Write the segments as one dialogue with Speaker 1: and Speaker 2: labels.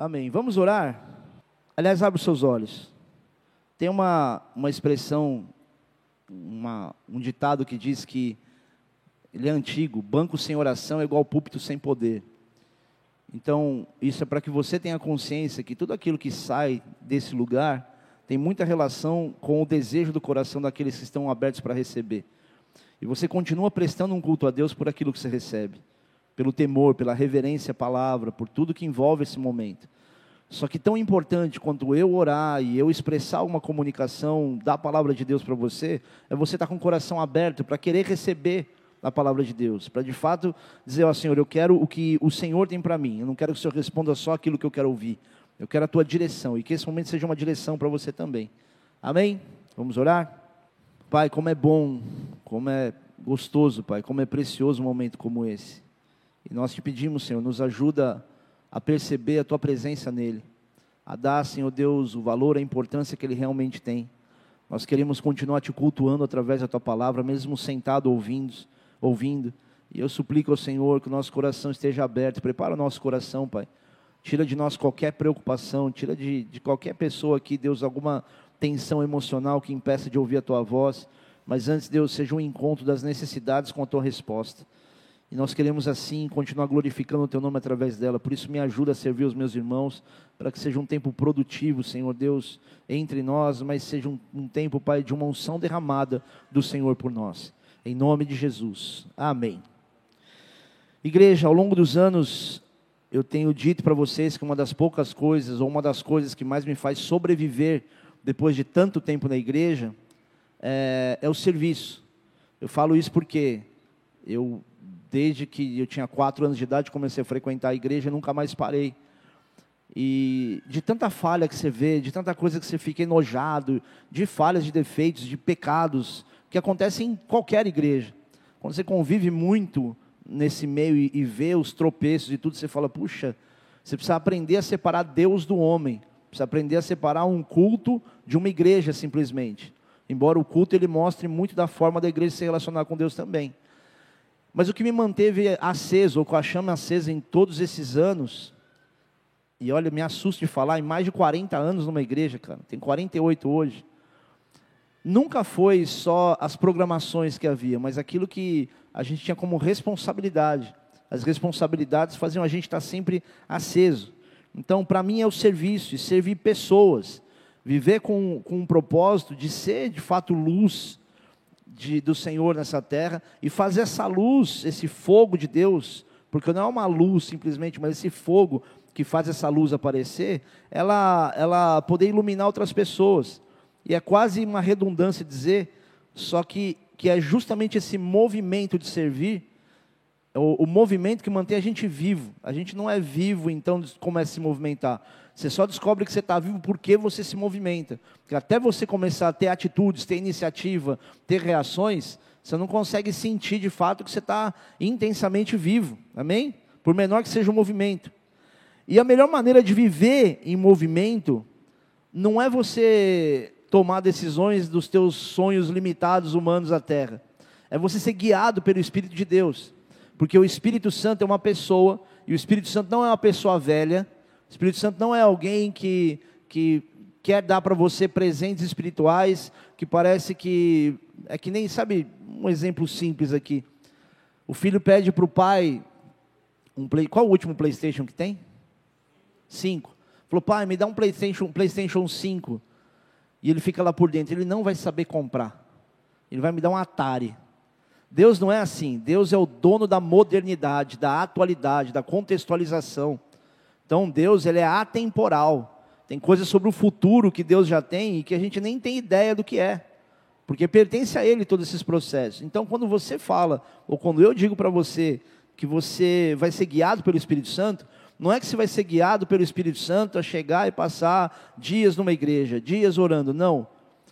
Speaker 1: Amém. Vamos orar? Aliás, abre os seus olhos. Tem uma, uma expressão, uma, um ditado que diz que ele é antigo: banco sem oração é igual púlpito sem poder. Então, isso é para que você tenha consciência que tudo aquilo que sai desse lugar tem muita relação com o desejo do coração daqueles que estão abertos para receber. E você continua prestando um culto a Deus por aquilo que você recebe pelo temor, pela reverência à palavra, por tudo que envolve esse momento. Só que tão importante quanto eu orar e eu expressar uma comunicação da palavra de Deus para você, é você estar tá com o coração aberto para querer receber a palavra de Deus, para de fato dizer, ó Senhor, eu quero o que o Senhor tem para mim, eu não quero que o Senhor responda só aquilo que eu quero ouvir, eu quero a tua direção e que esse momento seja uma direção para você também. Amém? Vamos orar? Pai, como é bom, como é gostoso, Pai, como é precioso um momento como esse. E nós te pedimos, Senhor, nos ajuda a perceber a tua presença nele, a dar, Senhor Deus, o valor, a importância que ele realmente tem. Nós queremos continuar te cultuando através da tua palavra, mesmo sentado ouvindo, ouvindo. E eu suplico ao Senhor que o nosso coração esteja aberto. Prepara o nosso coração, Pai. Tira de nós qualquer preocupação, tira de, de qualquer pessoa aqui, Deus, alguma tensão emocional que impeça de ouvir a tua voz. Mas antes, Deus, seja um encontro das necessidades com a tua resposta. E nós queremos assim continuar glorificando o teu nome através dela. Por isso me ajuda a servir os meus irmãos, para que seja um tempo produtivo, Senhor Deus, entre nós, mas seja um, um tempo, Pai, de uma unção derramada do Senhor por nós. Em nome de Jesus. Amém. Igreja, ao longo dos anos, eu tenho dito para vocês que uma das poucas coisas, ou uma das coisas que mais me faz sobreviver depois de tanto tempo na igreja, é, é o serviço. Eu falo isso porque eu desde que eu tinha quatro anos de idade, comecei a frequentar a igreja e nunca mais parei. E de tanta falha que você vê, de tanta coisa que você fica enojado, de falhas, de defeitos, de pecados, que acontecem em qualquer igreja. Quando você convive muito nesse meio e, e vê os tropeços e tudo, você fala, puxa, você precisa aprender a separar Deus do homem. Precisa aprender a separar um culto de uma igreja, simplesmente. Embora o culto ele mostre muito da forma da igreja se relacionar com Deus também. Mas o que me manteve aceso, ou com a chama acesa em todos esses anos, e olha, me assusta de falar, em mais de 40 anos numa igreja, cara, tem 48 hoje, nunca foi só as programações que havia, mas aquilo que a gente tinha como responsabilidade. As responsabilidades faziam a gente estar sempre aceso. Então, para mim é o serviço, e servir pessoas, viver com, com um propósito de ser de fato luz, de, do Senhor nessa terra e fazer essa luz, esse fogo de Deus, porque não é uma luz simplesmente, mas esse fogo que faz essa luz aparecer, ela, ela poder iluminar outras pessoas. E é quase uma redundância dizer, só que, que é justamente esse movimento de servir, o, o movimento que mantém a gente vivo. A gente não é vivo, então começa a se movimentar. Você só descobre que você está vivo porque você se movimenta. Porque até você começar a ter atitudes, ter iniciativa, ter reações, você não consegue sentir de fato que você está intensamente vivo. Amém? Por menor que seja o movimento. E a melhor maneira de viver em movimento não é você tomar decisões dos teus sonhos limitados humanos da terra. É você ser guiado pelo Espírito de Deus. Porque o Espírito Santo é uma pessoa, e o Espírito Santo não é uma pessoa velha, Espírito Santo não é alguém que, que quer dar para você presentes espirituais que parece que é que nem sabe um exemplo simples aqui. O filho pede para o pai um play, qual o último PlayStation que tem? Cinco. Falou pai, me dá um PlayStation, um PlayStation 5. E ele fica lá por dentro. Ele não vai saber comprar. Ele vai me dar um Atari. Deus não é assim. Deus é o dono da modernidade, da atualidade, da contextualização. Então Deus ele é atemporal. Tem coisas sobre o futuro que Deus já tem e que a gente nem tem ideia do que é. Porque pertence a Ele todos esses processos. Então, quando você fala, ou quando eu digo para você que você vai ser guiado pelo Espírito Santo, não é que você vai ser guiado pelo Espírito Santo a chegar e passar dias numa igreja, dias orando. Não.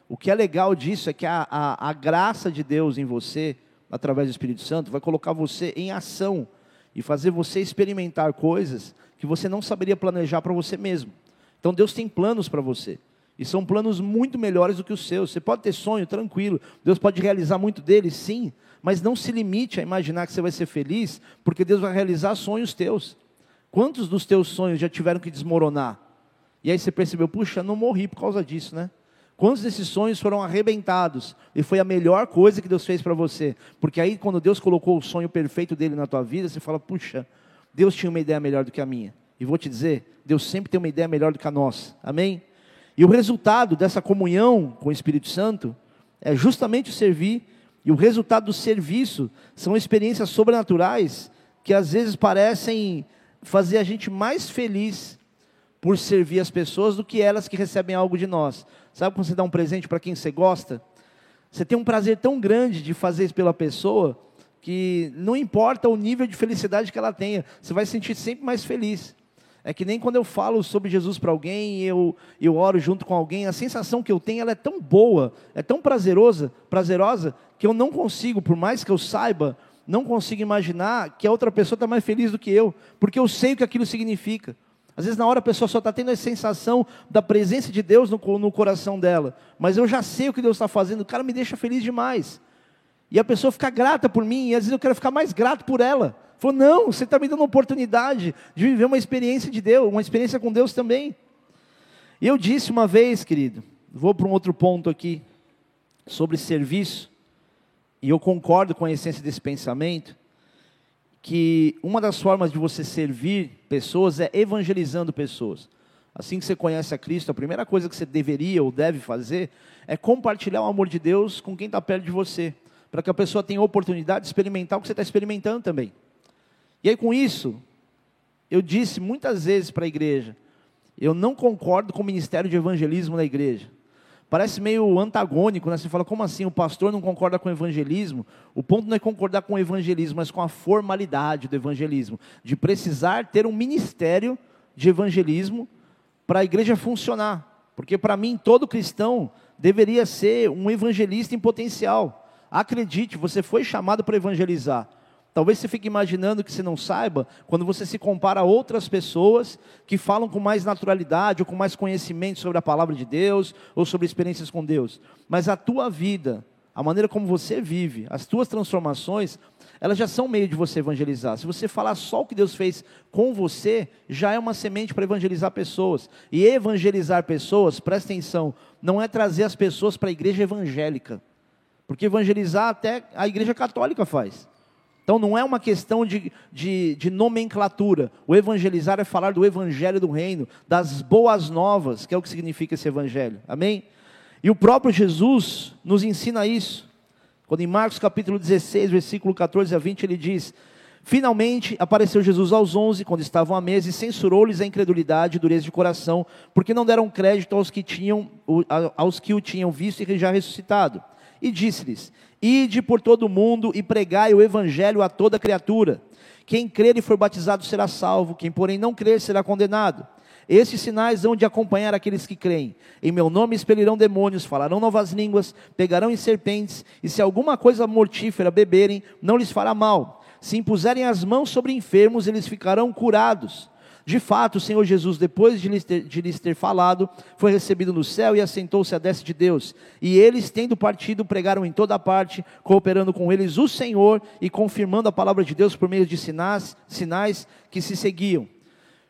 Speaker 1: O que é legal disso é que a, a, a graça de Deus em você, através do Espírito Santo, vai colocar você em ação e fazer você experimentar coisas que você não saberia planejar para você mesmo. Então Deus tem planos para você. E são planos muito melhores do que os seus. Você pode ter sonho, tranquilo. Deus pode realizar muito deles, sim. Mas não se limite a imaginar que você vai ser feliz, porque Deus vai realizar sonhos teus. Quantos dos teus sonhos já tiveram que desmoronar? E aí você percebeu, puxa, não morri por causa disso, né? Quantos desses sonhos foram arrebentados e foi a melhor coisa que Deus fez para você? Porque aí, quando Deus colocou o sonho perfeito dele na tua vida, você fala: puxa, Deus tinha uma ideia melhor do que a minha. E vou te dizer: Deus sempre tem uma ideia melhor do que a nossa. Amém? E o resultado dessa comunhão com o Espírito Santo é justamente o servir, e o resultado do serviço são experiências sobrenaturais que às vezes parecem fazer a gente mais feliz por servir as pessoas do que elas que recebem algo de nós. Sabe quando você dá um presente para quem você gosta? Você tem um prazer tão grande de fazer isso pela pessoa que não importa o nível de felicidade que ela tenha, você vai se sentir sempre mais feliz. É que nem quando eu falo sobre Jesus para alguém, eu, eu oro junto com alguém, a sensação que eu tenho ela é tão boa, é tão prazerosa, prazerosa, que eu não consigo, por mais que eu saiba, não consigo imaginar que a outra pessoa está mais feliz do que eu, porque eu sei o que aquilo significa. Às vezes na hora a pessoa só está tendo a sensação da presença de Deus no, no coração dela, mas eu já sei o que Deus está fazendo, o cara me deixa feliz demais. E a pessoa fica grata por mim, e às vezes eu quero ficar mais grato por ela. Falou, não, você está me dando uma oportunidade de viver uma experiência de Deus, uma experiência com Deus também. E eu disse uma vez, querido, vou para um outro ponto aqui, sobre serviço, e eu concordo com a essência desse pensamento, que uma das formas de você servir pessoas é evangelizando pessoas. Assim que você conhece a Cristo, a primeira coisa que você deveria ou deve fazer é compartilhar o amor de Deus com quem está perto de você, para que a pessoa tenha oportunidade de experimentar o que você está experimentando também. E aí, com isso, eu disse muitas vezes para a igreja: eu não concordo com o ministério de evangelismo da igreja. Parece meio antagônico, né? Você fala, como assim? O pastor não concorda com o evangelismo? O ponto não é concordar com o evangelismo, mas com a formalidade do evangelismo, de precisar ter um ministério de evangelismo para a igreja funcionar. Porque para mim, todo cristão deveria ser um evangelista em potencial. Acredite, você foi chamado para evangelizar. Talvez você fique imaginando que você não saiba, quando você se compara a outras pessoas que falam com mais naturalidade ou com mais conhecimento sobre a palavra de Deus ou sobre experiências com Deus. Mas a tua vida, a maneira como você vive, as tuas transformações, elas já são meio de você evangelizar. Se você falar só o que Deus fez com você, já é uma semente para evangelizar pessoas. E evangelizar pessoas, presta atenção, não é trazer as pessoas para a igreja evangélica. Porque evangelizar até a igreja católica faz. Então não é uma questão de, de, de, nomenclatura. O evangelizar é falar do evangelho do reino, das boas novas, que é o que significa esse evangelho. Amém? E o próprio Jesus nos ensina isso. Quando em Marcos capítulo 16, versículo 14 a 20, ele diz: Finalmente apareceu Jesus aos onze, quando estavam à mesa, e censurou-lhes a incredulidade e dureza de coração, porque não deram crédito aos que, tinham, aos que o tinham visto e já ressuscitado. E disse-lhes: Ide por todo o mundo e pregai o evangelho a toda criatura. Quem crer e for batizado será salvo, quem porém não crer será condenado. Esses sinais hão de acompanhar aqueles que creem. Em meu nome expelirão demônios, falarão novas línguas, pegarão em serpentes, e se alguma coisa mortífera beberem, não lhes fará mal. Se impuserem as mãos sobre enfermos, eles ficarão curados. De fato, o Senhor Jesus, depois de lhes, ter, de lhes ter falado, foi recebido no céu e assentou-se à destra de Deus. E eles, tendo partido, pregaram em toda parte, cooperando com eles o Senhor e confirmando a palavra de Deus por meio de sinais, sinais que se seguiam.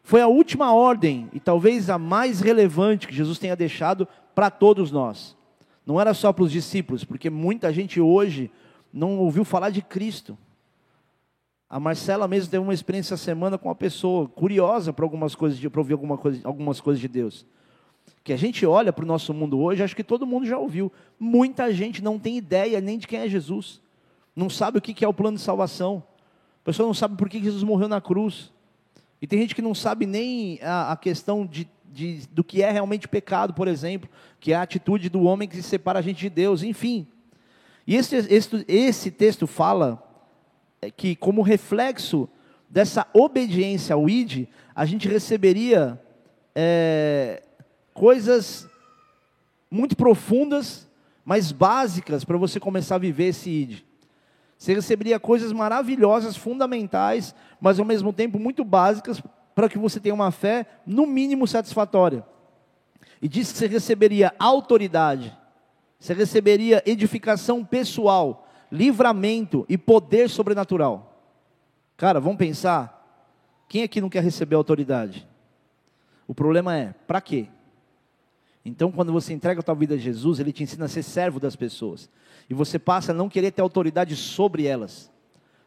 Speaker 1: Foi a última ordem e talvez a mais relevante que Jesus tenha deixado para todos nós. Não era só para os discípulos, porque muita gente hoje não ouviu falar de Cristo. A Marcela mesmo teve uma experiência essa semana com uma pessoa curiosa para algumas coisas, para ouvir alguma coisa, algumas coisas de Deus. Que a gente olha para o nosso mundo hoje, acho que todo mundo já ouviu. Muita gente não tem ideia nem de quem é Jesus. Não sabe o que é o plano de salvação. A pessoa não sabe por que Jesus morreu na cruz. E tem gente que não sabe nem a, a questão de, de, do que é realmente pecado, por exemplo, que é a atitude do homem que se separa a gente de Deus, enfim. E esse, esse, esse texto fala que, como reflexo dessa obediência ao ID, a gente receberia é, coisas muito profundas, mas básicas para você começar a viver esse ID. Você receberia coisas maravilhosas, fundamentais, mas ao mesmo tempo muito básicas para que você tenha uma fé, no mínimo, satisfatória. E diz que você receberia autoridade, você receberia edificação pessoal, livramento e poder sobrenatural. Cara, vamos pensar. Quem aqui não quer receber autoridade? O problema é, para quê? Então, quando você entrega a tua vida a Jesus, Ele te ensina a ser servo das pessoas. E você passa a não querer ter autoridade sobre elas.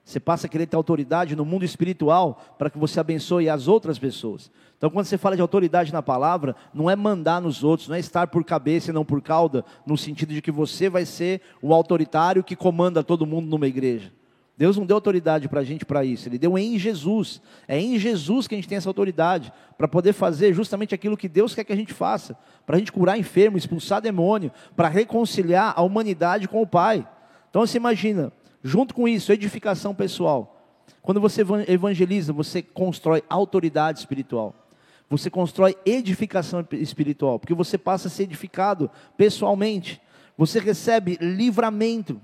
Speaker 1: Você passa a querer ter autoridade no mundo espiritual para que você abençoe as outras pessoas. Então, quando você fala de autoridade na palavra, não é mandar nos outros, não é estar por cabeça e não por cauda, no sentido de que você vai ser o autoritário que comanda todo mundo numa igreja. Deus não deu autoridade para a gente para isso, Ele deu em Jesus. É em Jesus que a gente tem essa autoridade, para poder fazer justamente aquilo que Deus quer que a gente faça, para a gente curar enfermo, expulsar demônio, para reconciliar a humanidade com o Pai. Então você imagina, junto com isso, edificação pessoal. Quando você evangeliza, você constrói autoridade espiritual. Você constrói edificação espiritual, porque você passa a ser edificado pessoalmente. Você recebe livramento.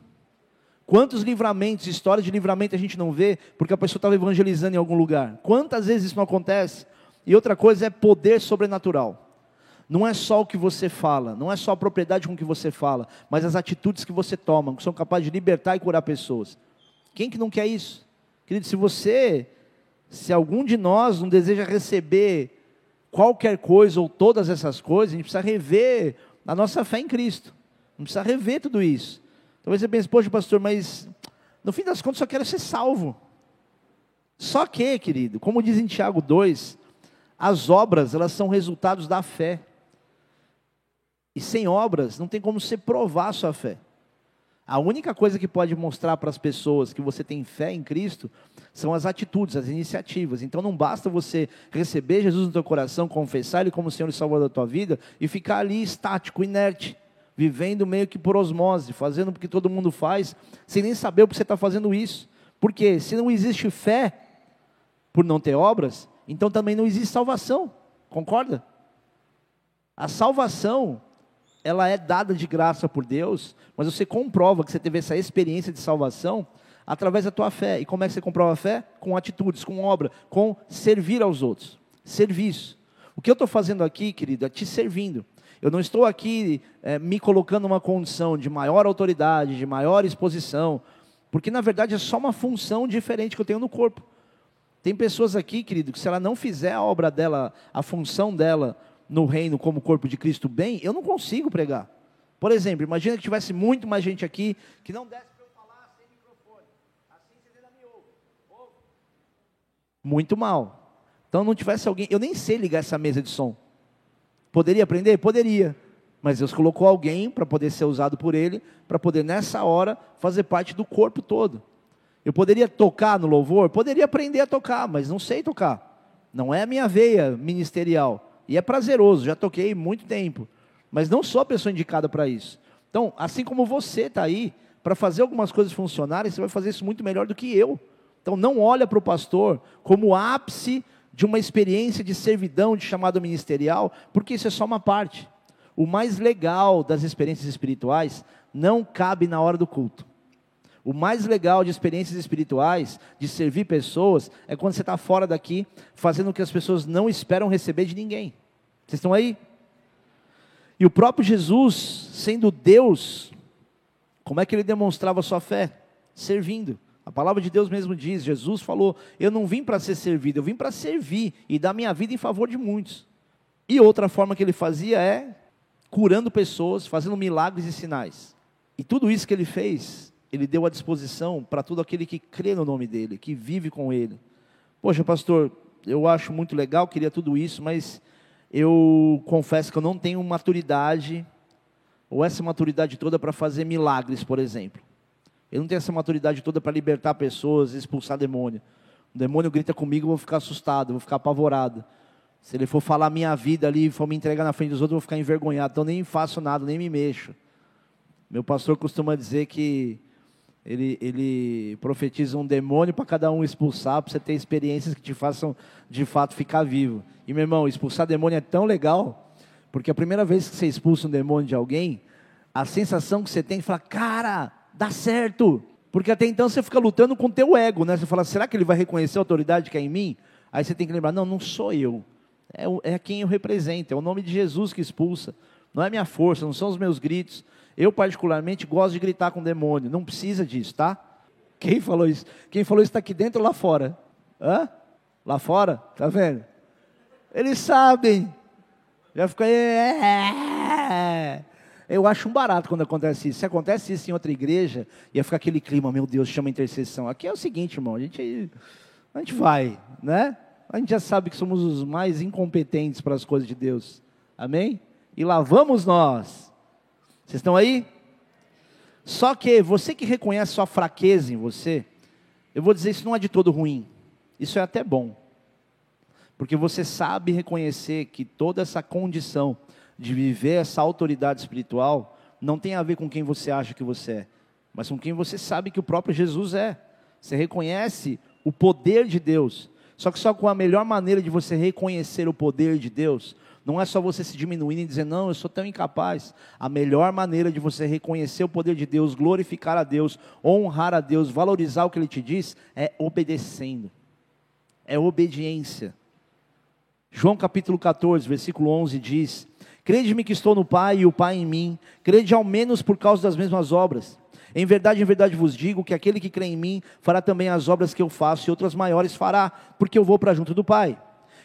Speaker 1: Quantos livramentos, histórias de livramento a gente não vê porque a pessoa estava evangelizando em algum lugar? Quantas vezes isso não acontece? E outra coisa é poder sobrenatural. Não é só o que você fala, não é só a propriedade com que você fala, mas as atitudes que você toma, que são capazes de libertar e curar pessoas. Quem que não quer isso? Querido, se você, se algum de nós não deseja receber qualquer coisa ou todas essas coisas, a gente precisa rever a nossa fé em Cristo. Não precisa rever tudo isso. Talvez você pense, poxa, pastor, mas no fim das contas só quero ser salvo. Só que, querido, como diz em Tiago 2, as obras, elas são resultados da fé. E sem obras, não tem como você provar a sua fé. A única coisa que pode mostrar para as pessoas que você tem fé em Cristo são as atitudes, as iniciativas. Então não basta você receber Jesus no teu coração, confessar Ele como Senhor e Salvador da tua vida e ficar ali estático, inerte vivendo meio que por osmose, fazendo o que todo mundo faz, sem nem saber o que você está fazendo isso. Porque se não existe fé por não ter obras, então também não existe salvação. Concorda? A salvação, ela é dada de graça por Deus, mas você comprova que você teve essa experiência de salvação através da tua fé. E como é que você comprova a fé? Com atitudes, com obra, com servir aos outros. Serviço. O que eu estou fazendo aqui, querido, é te servindo. Eu não estou aqui é, me colocando numa condição de maior autoridade, de maior exposição, porque na verdade é só uma função diferente que eu tenho no corpo. Tem pessoas aqui, querido, que se ela não fizer a obra dela, a função dela no reino como corpo de Cristo bem, eu não consigo pregar. Por exemplo, imagina que tivesse muito mais gente aqui que não desse para eu falar sem microfone. Assim você ainda me ouve. Muito mal. Então não tivesse alguém, eu nem sei ligar essa mesa de som. Poderia aprender? Poderia. Mas Deus colocou alguém para poder ser usado por Ele, para poder nessa hora fazer parte do corpo todo. Eu poderia tocar no louvor? Poderia aprender a tocar, mas não sei tocar. Não é a minha veia ministerial. E é prazeroso, já toquei muito tempo. Mas não sou a pessoa indicada para isso. Então, assim como você está aí, para fazer algumas coisas funcionarem, você vai fazer isso muito melhor do que eu. Então, não olha para o pastor como ápice de uma experiência de servidão, de chamado ministerial, porque isso é só uma parte. O mais legal das experiências espirituais não cabe na hora do culto. O mais legal de experiências espirituais, de servir pessoas, é quando você está fora daqui, fazendo o que as pessoas não esperam receber de ninguém. Vocês estão aí? E o próprio Jesus, sendo Deus, como é que ele demonstrava sua fé? Servindo. A palavra de Deus mesmo diz: Jesus falou, Eu não vim para ser servido, eu vim para servir e dar minha vida em favor de muitos. E outra forma que ele fazia é curando pessoas, fazendo milagres e sinais. E tudo isso que ele fez, ele deu à disposição para todo aquele que crê no nome dele, que vive com ele. Poxa, pastor, eu acho muito legal, queria tudo isso, mas eu confesso que eu não tenho maturidade, ou essa maturidade toda para fazer milagres, por exemplo. Ele não tem essa maturidade toda para libertar pessoas, expulsar demônio. O demônio grita comigo, eu vou ficar assustado, vou ficar apavorado. Se ele for falar minha vida ali, for me entregar na frente dos outros, eu vou ficar envergonhado. Então nem faço nada, nem me mexo. Meu pastor costuma dizer que ele, ele profetiza um demônio para cada um expulsar, para você ter experiências que te façam de fato ficar vivo. E meu irmão, expulsar demônio é tão legal, porque a primeira vez que você expulsa um demônio de alguém, a sensação que você tem é falar, cara, dá certo. Porque até então você fica lutando com o teu ego, né? Você fala, será que ele vai reconhecer a autoridade que é em mim? Aí você tem que lembrar, não, não sou eu. É, é quem eu represento, é o nome de Jesus que expulsa. Não é minha força, não são os meus gritos. Eu, particularmente, gosto de gritar com o demônio. Não precisa disso, tá? Quem falou isso? Quem falou isso está aqui dentro ou lá fora? Hã? lá fora, tá vendo? Eles sabem. Já fica aí. É. Eu acho um barato quando acontece isso. Se acontece isso em outra igreja, ia ficar aquele clima, meu Deus, chama intercessão. Aqui é o seguinte, irmão, a gente, a gente vai, né? A gente já sabe que somos os mais incompetentes para as coisas de Deus. Amém? E lá vamos nós. Vocês estão aí? Só que você que reconhece sua fraqueza em você, eu vou dizer, isso não é de todo ruim. Isso é até bom. Porque você sabe reconhecer que toda essa condição de viver essa autoridade espiritual não tem a ver com quem você acha que você é, mas com quem você sabe que o próprio Jesus é. Você reconhece o poder de Deus. Só que só com a melhor maneira de você reconhecer o poder de Deus, não é só você se diminuindo e dizer, não, eu sou tão incapaz. A melhor maneira de você reconhecer o poder de Deus, glorificar a Deus, honrar a Deus, valorizar o que Ele te diz, é obedecendo. É obediência. João capítulo 14, versículo 11 diz: Crede-me que estou no Pai e o Pai em mim. Crede ao menos por causa das mesmas obras. Em verdade, em verdade vos digo que aquele que crê em mim fará também as obras que eu faço e outras maiores fará, porque eu vou para junto do Pai.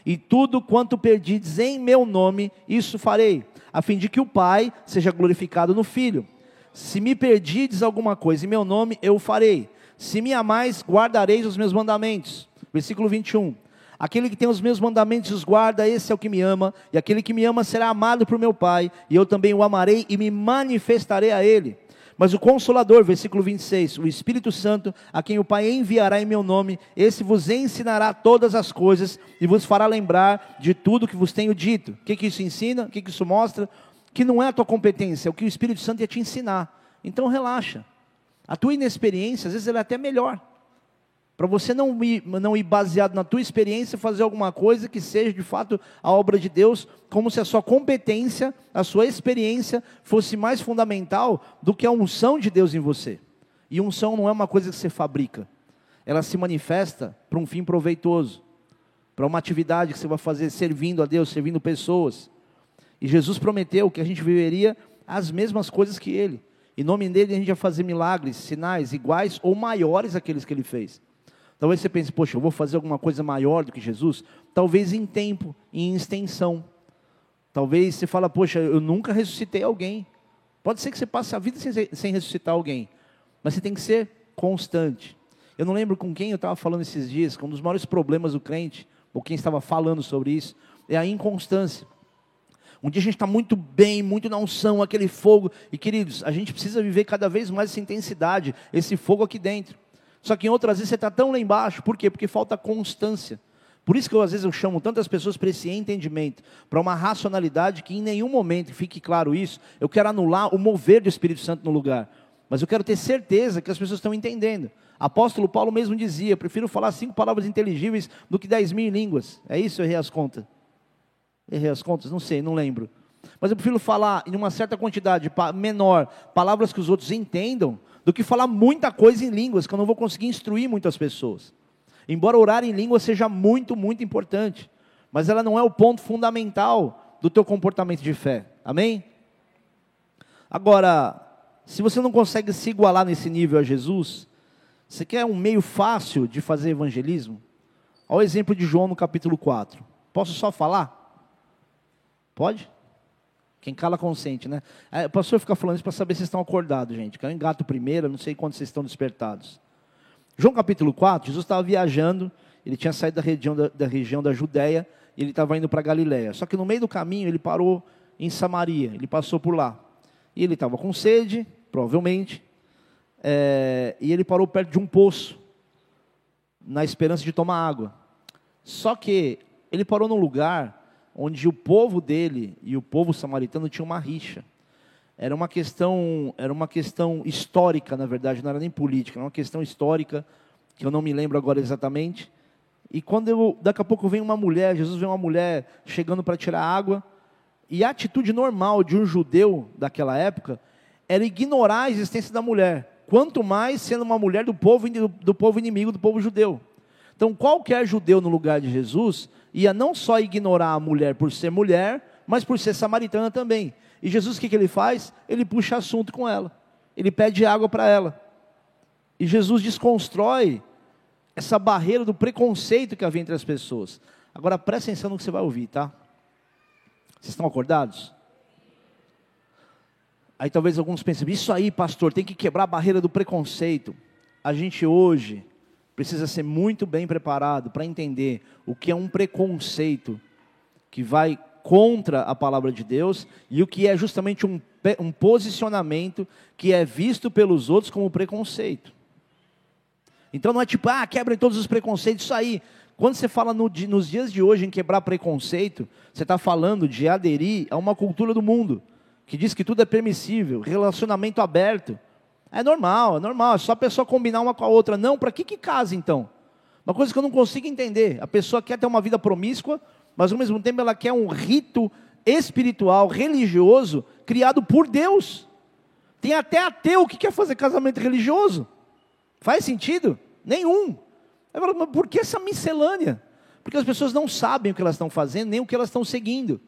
Speaker 1: E tudo quanto perdides em meu nome, isso farei, a fim de que o Pai seja glorificado no Filho. Se me perdides alguma coisa em meu nome, eu o farei. Se me amais, guardareis os meus mandamentos. Versículo 21. Aquele que tem os meus mandamentos os guarda, esse é o que me ama, e aquele que me ama será amado por meu Pai, e eu também o amarei e me manifestarei a ele. Mas o Consolador, versículo 26, o Espírito Santo, a quem o Pai enviará em meu nome, esse vos ensinará todas as coisas e vos fará lembrar de tudo que vos tenho dito. O que, que isso ensina? O que, que isso mostra? Que não é a tua competência, é o que o Espírito Santo ia te ensinar. Então relaxa. A tua inexperiência, às vezes, ela é até melhor. Para você não ir, não ir baseado na tua experiência fazer alguma coisa que seja de fato a obra de Deus, como se a sua competência, a sua experiência fosse mais fundamental do que a unção de Deus em você. E unção não é uma coisa que você fabrica, ela se manifesta para um fim proveitoso, para uma atividade que você vai fazer servindo a Deus, servindo pessoas. E Jesus prometeu que a gente viveria as mesmas coisas que Ele. Em nome dele a gente vai fazer milagres, sinais iguais ou maiores àqueles que Ele fez. Talvez você pense, poxa, eu vou fazer alguma coisa maior do que Jesus? Talvez em tempo, em extensão. Talvez você fala, poxa, eu nunca ressuscitei alguém. Pode ser que você passe a vida sem, sem ressuscitar alguém, mas você tem que ser constante. Eu não lembro com quem eu estava falando esses dias, que um dos maiores problemas do crente, ou quem estava falando sobre isso, é a inconstância. Um dia a gente está muito bem, muito na unção, aquele fogo, e queridos, a gente precisa viver cada vez mais essa intensidade, esse fogo aqui dentro. Só que em outras vezes você está tão lá embaixo, por quê? Porque falta constância. Por isso que eu, às vezes eu chamo tantas pessoas para esse entendimento, para uma racionalidade que em nenhum momento, fique claro isso, eu quero anular o mover do Espírito Santo no lugar. Mas eu quero ter certeza que as pessoas estão entendendo. Apóstolo Paulo mesmo dizia: prefiro falar cinco palavras inteligíveis do que dez mil línguas. É isso? Eu errei as contas. Errei as contas? Não sei, não lembro. Mas eu prefiro falar em uma certa quantidade menor, palavras que os outros entendam, do que falar muita coisa em línguas, que eu não vou conseguir instruir muitas pessoas. Embora orar em línguas seja muito, muito importante, mas ela não é o ponto fundamental do teu comportamento de fé. Amém? Agora, se você não consegue se igualar nesse nível a Jesus, você quer um meio fácil de fazer evangelismo? Olha o exemplo de João no capítulo 4. Posso só falar? Pode? Quem cala consente, né? É, o pastor fica falando isso para saber se vocês estão acordados, gente. Que eu engato primeiro, não sei quando vocês estão despertados. João capítulo 4, Jesus estava viajando, ele tinha saído da região da, da região da Judéia, e ele estava indo para Galiléia. Só que no meio do caminho ele parou em Samaria, ele passou por lá. E ele estava com sede, provavelmente, é, e ele parou perto de um poço, na esperança de tomar água. Só que ele parou num lugar onde o povo dele e o povo samaritano tinham uma rixa. Era uma questão, era uma questão histórica, na verdade, não era nem política, era uma questão histórica que eu não me lembro agora exatamente. E quando eu, daqui a pouco vem uma mulher, Jesus vê uma mulher chegando para tirar água, e a atitude normal de um judeu daquela época era ignorar a existência da mulher, quanto mais sendo uma mulher do povo do povo inimigo do povo judeu. Então, qualquer judeu no lugar de Jesus ia não só ignorar a mulher por ser mulher, mas por ser samaritana também. E Jesus, o que, que ele faz? Ele puxa assunto com ela. Ele pede água para ela. E Jesus desconstrói essa barreira do preconceito que havia entre as pessoas. Agora presta atenção no que você vai ouvir, tá? Vocês estão acordados? Aí talvez alguns pensem, isso aí, pastor, tem que quebrar a barreira do preconceito. A gente hoje precisa ser muito bem preparado para entender o que é um preconceito que vai contra a palavra de Deus e o que é justamente um, um posicionamento que é visto pelos outros como preconceito. Então não é tipo, ah, quebrem todos os preconceitos, isso aí. Quando você fala no, nos dias de hoje em quebrar preconceito, você está falando de aderir a uma cultura do mundo, que diz que tudo é permissível, relacionamento aberto. É normal, é normal, é só a pessoa combinar uma com a outra. Não, para que, que casa então? Uma coisa que eu não consigo entender. A pessoa quer ter uma vida promíscua, mas ao mesmo tempo ela quer um rito espiritual, religioso, criado por Deus. Tem até ateu que quer fazer casamento religioso. Faz sentido? Nenhum. Falo, mas por que essa miscelânea? Porque as pessoas não sabem o que elas estão fazendo, nem o que elas estão seguindo.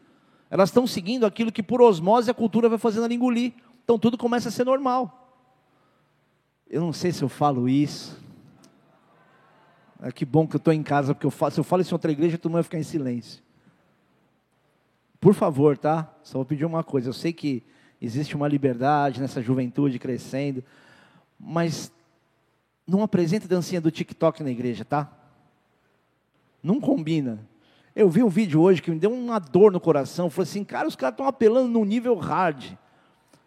Speaker 1: Elas estão seguindo aquilo que por osmose a cultura vai fazendo ela engolir. Então tudo começa a ser normal. Eu não sei se eu falo isso. É que bom que eu estou em casa, porque eu falo, se eu falo isso em outra igreja, todo mundo vai ficar em silêncio. Por favor, tá? Só vou pedir uma coisa. Eu sei que existe uma liberdade nessa juventude crescendo, mas não apresenta dancinha do TikTok na igreja, tá? Não combina. Eu vi um vídeo hoje que me deu uma dor no coração. Falei assim, cara, os caras estão apelando num nível hard.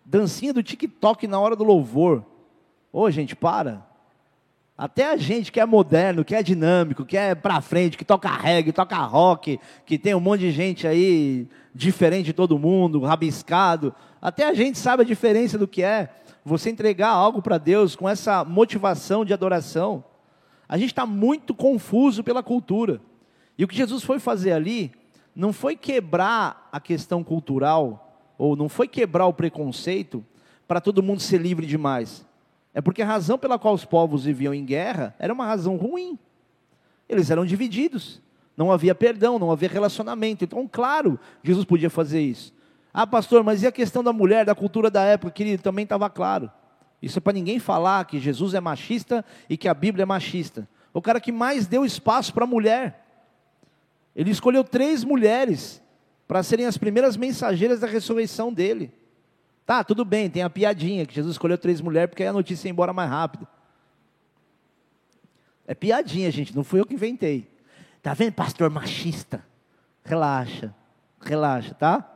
Speaker 1: Dancinha do TikTok na hora do louvor. Ô, gente, para. Até a gente que é moderno, que é dinâmico, que é pra frente, que toca reggae, toca rock, que tem um monte de gente aí diferente de todo mundo, rabiscado. Até a gente sabe a diferença do que é você entregar algo para Deus com essa motivação de adoração. A gente está muito confuso pela cultura. E o que Jesus foi fazer ali não foi quebrar a questão cultural, ou não foi quebrar o preconceito para todo mundo ser livre demais. É porque a razão pela qual os povos viviam em guerra era uma razão ruim. Eles eram divididos. Não havia perdão, não havia relacionamento. Então, claro, Jesus podia fazer isso. Ah, pastor, mas e a questão da mulher, da cultura da época, querido, também estava claro. Isso é para ninguém falar que Jesus é machista e que a Bíblia é machista. O cara que mais deu espaço para a mulher. Ele escolheu três mulheres para serem as primeiras mensageiras da ressurreição dele. Tá, tudo bem, tem a piadinha que Jesus escolheu três mulheres porque aí a notícia ia embora mais rápido. É piadinha, gente, não fui eu que inventei. Tá vendo, pastor machista? Relaxa, relaxa, tá?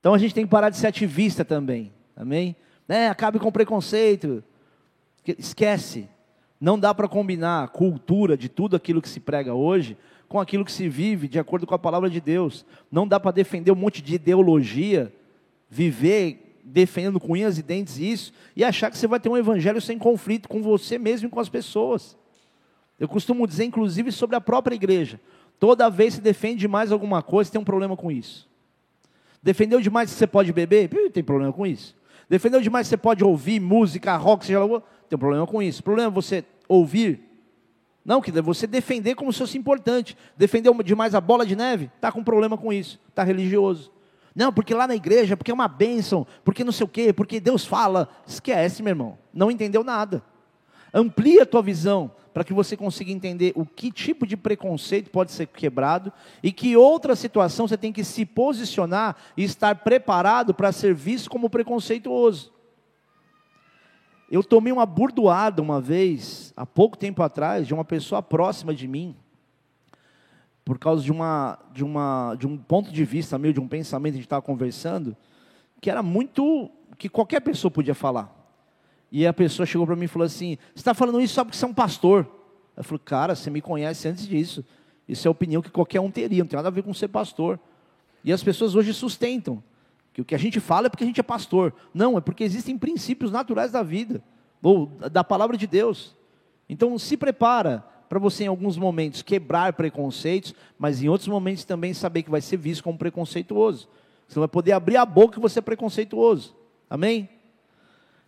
Speaker 1: Então a gente tem que parar de ser ativista também, amém? Né? Acabe com preconceito. Esquece. Não dá para combinar a cultura de tudo aquilo que se prega hoje com aquilo que se vive de acordo com a palavra de Deus. Não dá para defender um monte de ideologia, viver defendendo com unhas e dentes isso, e achar que você vai ter um evangelho sem conflito com você mesmo e com as pessoas. Eu costumo dizer, inclusive, sobre a própria igreja: toda vez que defende mais alguma coisa, tem um problema com isso. Defendeu demais que você pode beber? Tem problema com isso. Defendeu demais que você pode ouvir música, rock, seja lá, tem problema com isso. O problema é você ouvir. Não, que você defender como se fosse importante. Defendeu demais a bola de neve? Está com problema com isso. Está religioso. Não, porque lá na igreja, porque é uma bênção, porque não sei o quê, porque Deus fala. Esquece, meu irmão. Não entendeu nada. Amplia a tua visão para que você consiga entender o que tipo de preconceito pode ser quebrado e que outra situação você tem que se posicionar e estar preparado para ser visto como preconceituoso. Eu tomei uma burdoada uma vez, há pouco tempo atrás, de uma pessoa próxima de mim, por causa de, uma, de, uma, de um ponto de vista meu, de um pensamento que a gente estava conversando, que era muito. que qualquer pessoa podia falar. E a pessoa chegou para mim e falou assim: Você está falando isso só porque você é um pastor? Eu falei: Cara, você me conhece antes disso. Isso é a opinião que qualquer um teria, não tem nada a ver com ser pastor. E as pessoas hoje sustentam que o que a gente fala é porque a gente é pastor. Não, é porque existem princípios naturais da vida, ou da palavra de Deus. Então se prepara para você em alguns momentos quebrar preconceitos, mas em outros momentos também saber que vai ser visto como preconceituoso. Você vai poder abrir a boca que você é preconceituoso. Amém?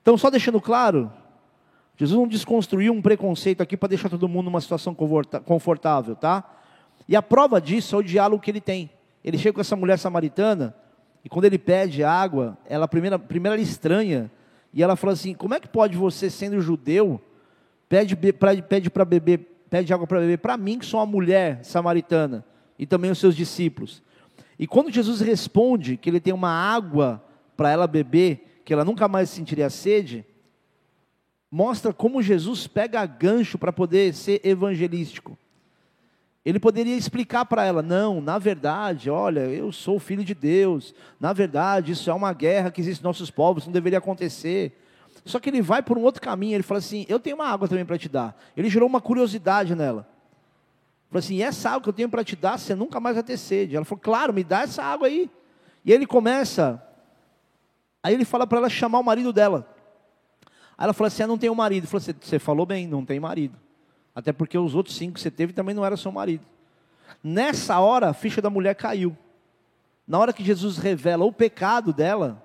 Speaker 1: Então, só deixando claro, Jesus não desconstruiu um preconceito aqui para deixar todo mundo numa situação confortável, tá? E a prova disso é o diálogo que ele tem. Ele chega com essa mulher samaritana, e quando ele pede água, ela primeiro, primeiro ela estranha, e ela fala assim: como é que pode você, sendo judeu, pede pede para beber, pede água para beber para mim que sou uma mulher samaritana e também os seus discípulos. E quando Jesus responde que ele tem uma água para ela beber, que ela nunca mais sentiria sede, mostra como Jesus pega gancho para poder ser evangelístico. Ele poderia explicar para ela: não, na verdade, olha, eu sou filho de Deus, na verdade, isso é uma guerra que existe nos nossos povos, não deveria acontecer. Só que ele vai por um outro caminho, ele fala assim: eu tenho uma água também para te dar. Ele gerou uma curiosidade nela. Falou assim: essa água que eu tenho para te dar, você nunca mais vai ter sede. Ela falou: claro, me dá essa água aí. E ele começa, aí ele fala para ela chamar o marido dela. Aí ela falou assim: eu não tenho marido. Ele falou assim: você falou bem, não tem marido. Até porque os outros cinco que você teve também não era seu marido. Nessa hora, a ficha da mulher caiu. Na hora que Jesus revela o pecado dela,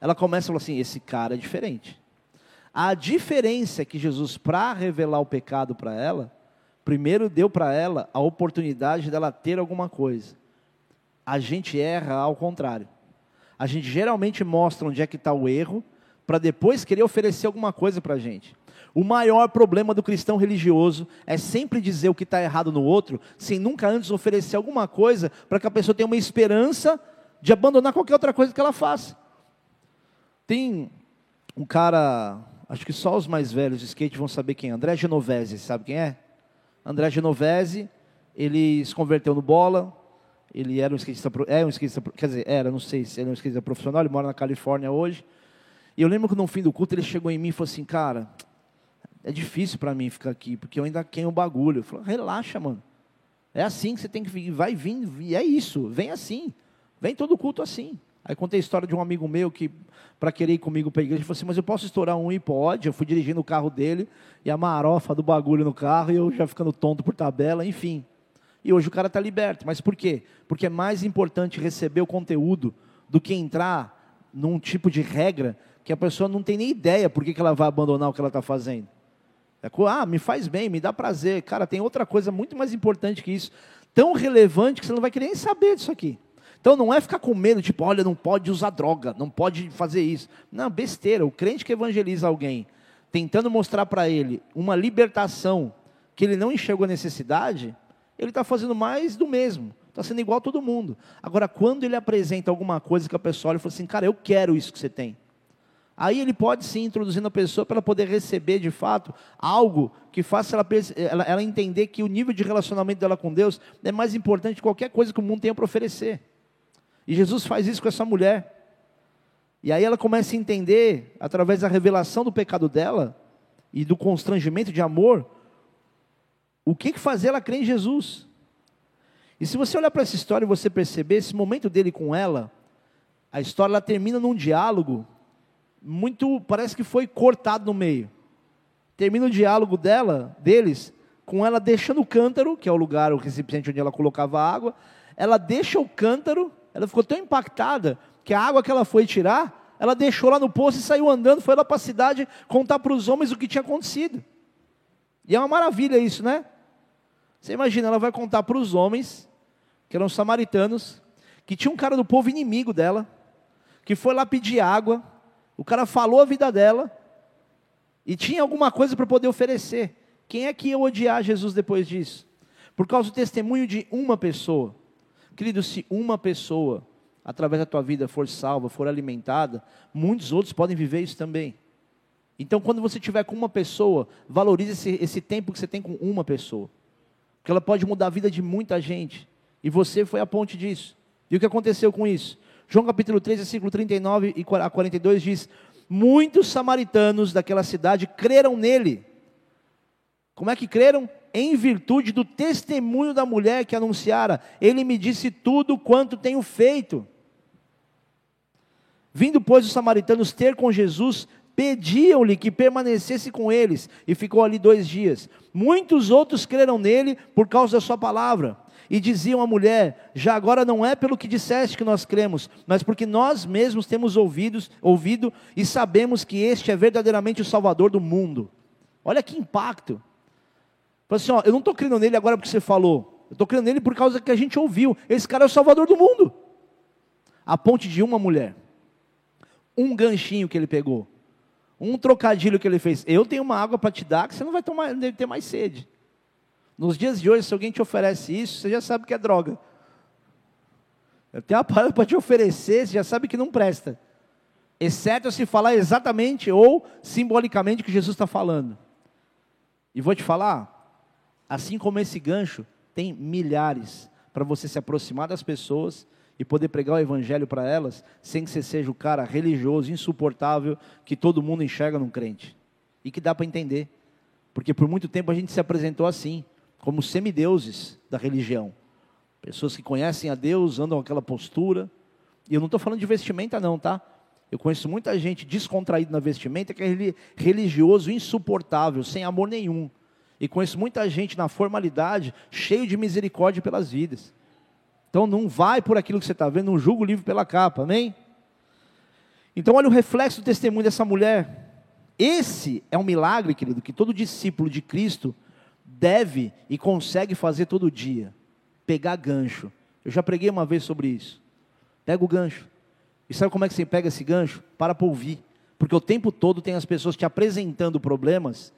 Speaker 1: ela começa a falar assim: esse cara é diferente. A diferença é que Jesus, para revelar o pecado para ela, primeiro deu para ela a oportunidade dela ter alguma coisa. A gente erra ao contrário. A gente geralmente mostra onde é que está o erro, para depois querer oferecer alguma coisa para a gente. O maior problema do cristão religioso é sempre dizer o que está errado no outro, sem nunca antes oferecer alguma coisa para que a pessoa tenha uma esperança de abandonar qualquer outra coisa que ela faça. Tem um cara, acho que só os mais velhos de skate vão saber quem é, André Genovese, sabe quem é? André Genovese, ele se converteu no bola, ele era um skatista, é um skatista, quer dizer, era, não sei se ele é um skatista profissional, ele mora na Califórnia hoje. E eu lembro que no fim do culto ele chegou em mim e falou assim, cara, é difícil para mim ficar aqui, porque eu ainda queimo o bagulho. Eu falei, relaxa, mano. É assim que você tem que vir, vai vir, é isso, vem assim. Vem todo culto assim. Aí contei a história de um amigo meu que, para querer ir comigo para a igreja, falou assim: Mas eu posso estourar um e pode. Eu fui dirigindo o carro dele e a marofa do bagulho no carro e eu já ficando tonto por tabela, enfim. E hoje o cara está liberto. Mas por quê? Porque é mais importante receber o conteúdo do que entrar num tipo de regra que a pessoa não tem nem ideia por que, que ela vai abandonar o que ela está fazendo. É, ah, me faz bem, me dá prazer. Cara, tem outra coisa muito mais importante que isso, tão relevante que você não vai querer nem saber disso aqui. Então não é ficar com medo, tipo, olha, não pode usar droga, não pode fazer isso. Não, besteira. O crente que evangeliza alguém, tentando mostrar para ele uma libertação que ele não enxergou a necessidade, ele está fazendo mais do mesmo. Está sendo igual a todo mundo. Agora, quando ele apresenta alguma coisa que a pessoa olha e fala assim, cara, eu quero isso que você tem. Aí ele pode sim introduzir a pessoa para ela poder receber de fato algo que faça ela, ela, ela entender que o nível de relacionamento dela com Deus é mais importante que qualquer coisa que o mundo tenha para oferecer. E Jesus faz isso com essa mulher. E aí ela começa a entender, através da revelação do pecado dela e do constrangimento de amor, o que, que fazer ela crer em Jesus. E se você olhar para essa história e você perceber esse momento dele com ela, a história ela termina num diálogo muito, parece que foi cortado no meio. Termina o diálogo dela, deles, com ela deixando o cântaro, que é o lugar, o recipiente onde ela colocava a água, ela deixa o cântaro ela ficou tão impactada que a água que ela foi tirar, ela deixou lá no poço e saiu andando, foi lá para a cidade contar para os homens o que tinha acontecido. E é uma maravilha isso, né? Você imagina, ela vai contar para os homens, que eram samaritanos, que tinha um cara do povo inimigo dela, que foi lá pedir água, o cara falou a vida dela, e tinha alguma coisa para poder oferecer. Quem é que ia odiar Jesus depois disso? Por causa do testemunho de uma pessoa. Querido, se uma pessoa, através da tua vida, for salva, for alimentada, muitos outros podem viver isso também. Então, quando você estiver com uma pessoa, valorize esse, esse tempo que você tem com uma pessoa. Porque ela pode mudar a vida de muita gente. E você foi a ponte disso. E o que aconteceu com isso? João capítulo 3, versículo 39 a 42 diz: Muitos samaritanos daquela cidade creram nele. Como é que creram? Em virtude do testemunho da mulher que anunciara, ele me disse tudo quanto tenho feito. Vindo, pois, os samaritanos ter com Jesus, pediam-lhe que permanecesse com eles, e ficou ali dois dias. Muitos outros creram nele por causa da sua palavra. E diziam à mulher: Já agora não é pelo que disseste que nós cremos, mas porque nós mesmos temos ouvidos, ouvido e sabemos que este é verdadeiramente o Salvador do mundo. Olha que impacto. Falei assim, ó, eu não estou crendo nele agora porque você falou. Eu estou crendo nele por causa que a gente ouviu. Esse cara é o salvador do mundo. A ponte de uma mulher. Um ganchinho que ele pegou. Um trocadilho que ele fez: Eu tenho uma água para te dar que você não vai tomar, deve ter mais sede. Nos dias de hoje, se alguém te oferece isso, você já sabe que é droga. Eu tenho uma palavra para te oferecer, você já sabe que não presta. Exceto se falar exatamente ou simbolicamente o que Jesus está falando. E vou te falar, assim como esse gancho, tem milhares para você se aproximar das pessoas e poder pregar o evangelho para elas, sem que você seja o cara religioso, insuportável, que todo mundo enxerga num crente. E que dá para entender. Porque por muito tempo a gente se apresentou assim, como semideuses da religião. Pessoas que conhecem a Deus, andam aquela postura. E eu não estou falando de vestimenta, não, tá? Eu conheço muita gente descontraída na vestimenta que é religioso, insuportável, sem amor nenhum. E conheço muita gente na formalidade, cheio de misericórdia pelas vidas. Então não vai por aquilo que você está vendo, não julga o livro pela capa, amém? Então olha o reflexo do testemunho dessa mulher. Esse é um milagre, querido, que todo discípulo de Cristo deve e consegue fazer todo dia. Pegar gancho. Eu já preguei uma vez sobre isso. Pega o gancho. E sabe como é que você pega esse gancho? Para para ouvir. Porque o tempo todo tem as pessoas te apresentando problemas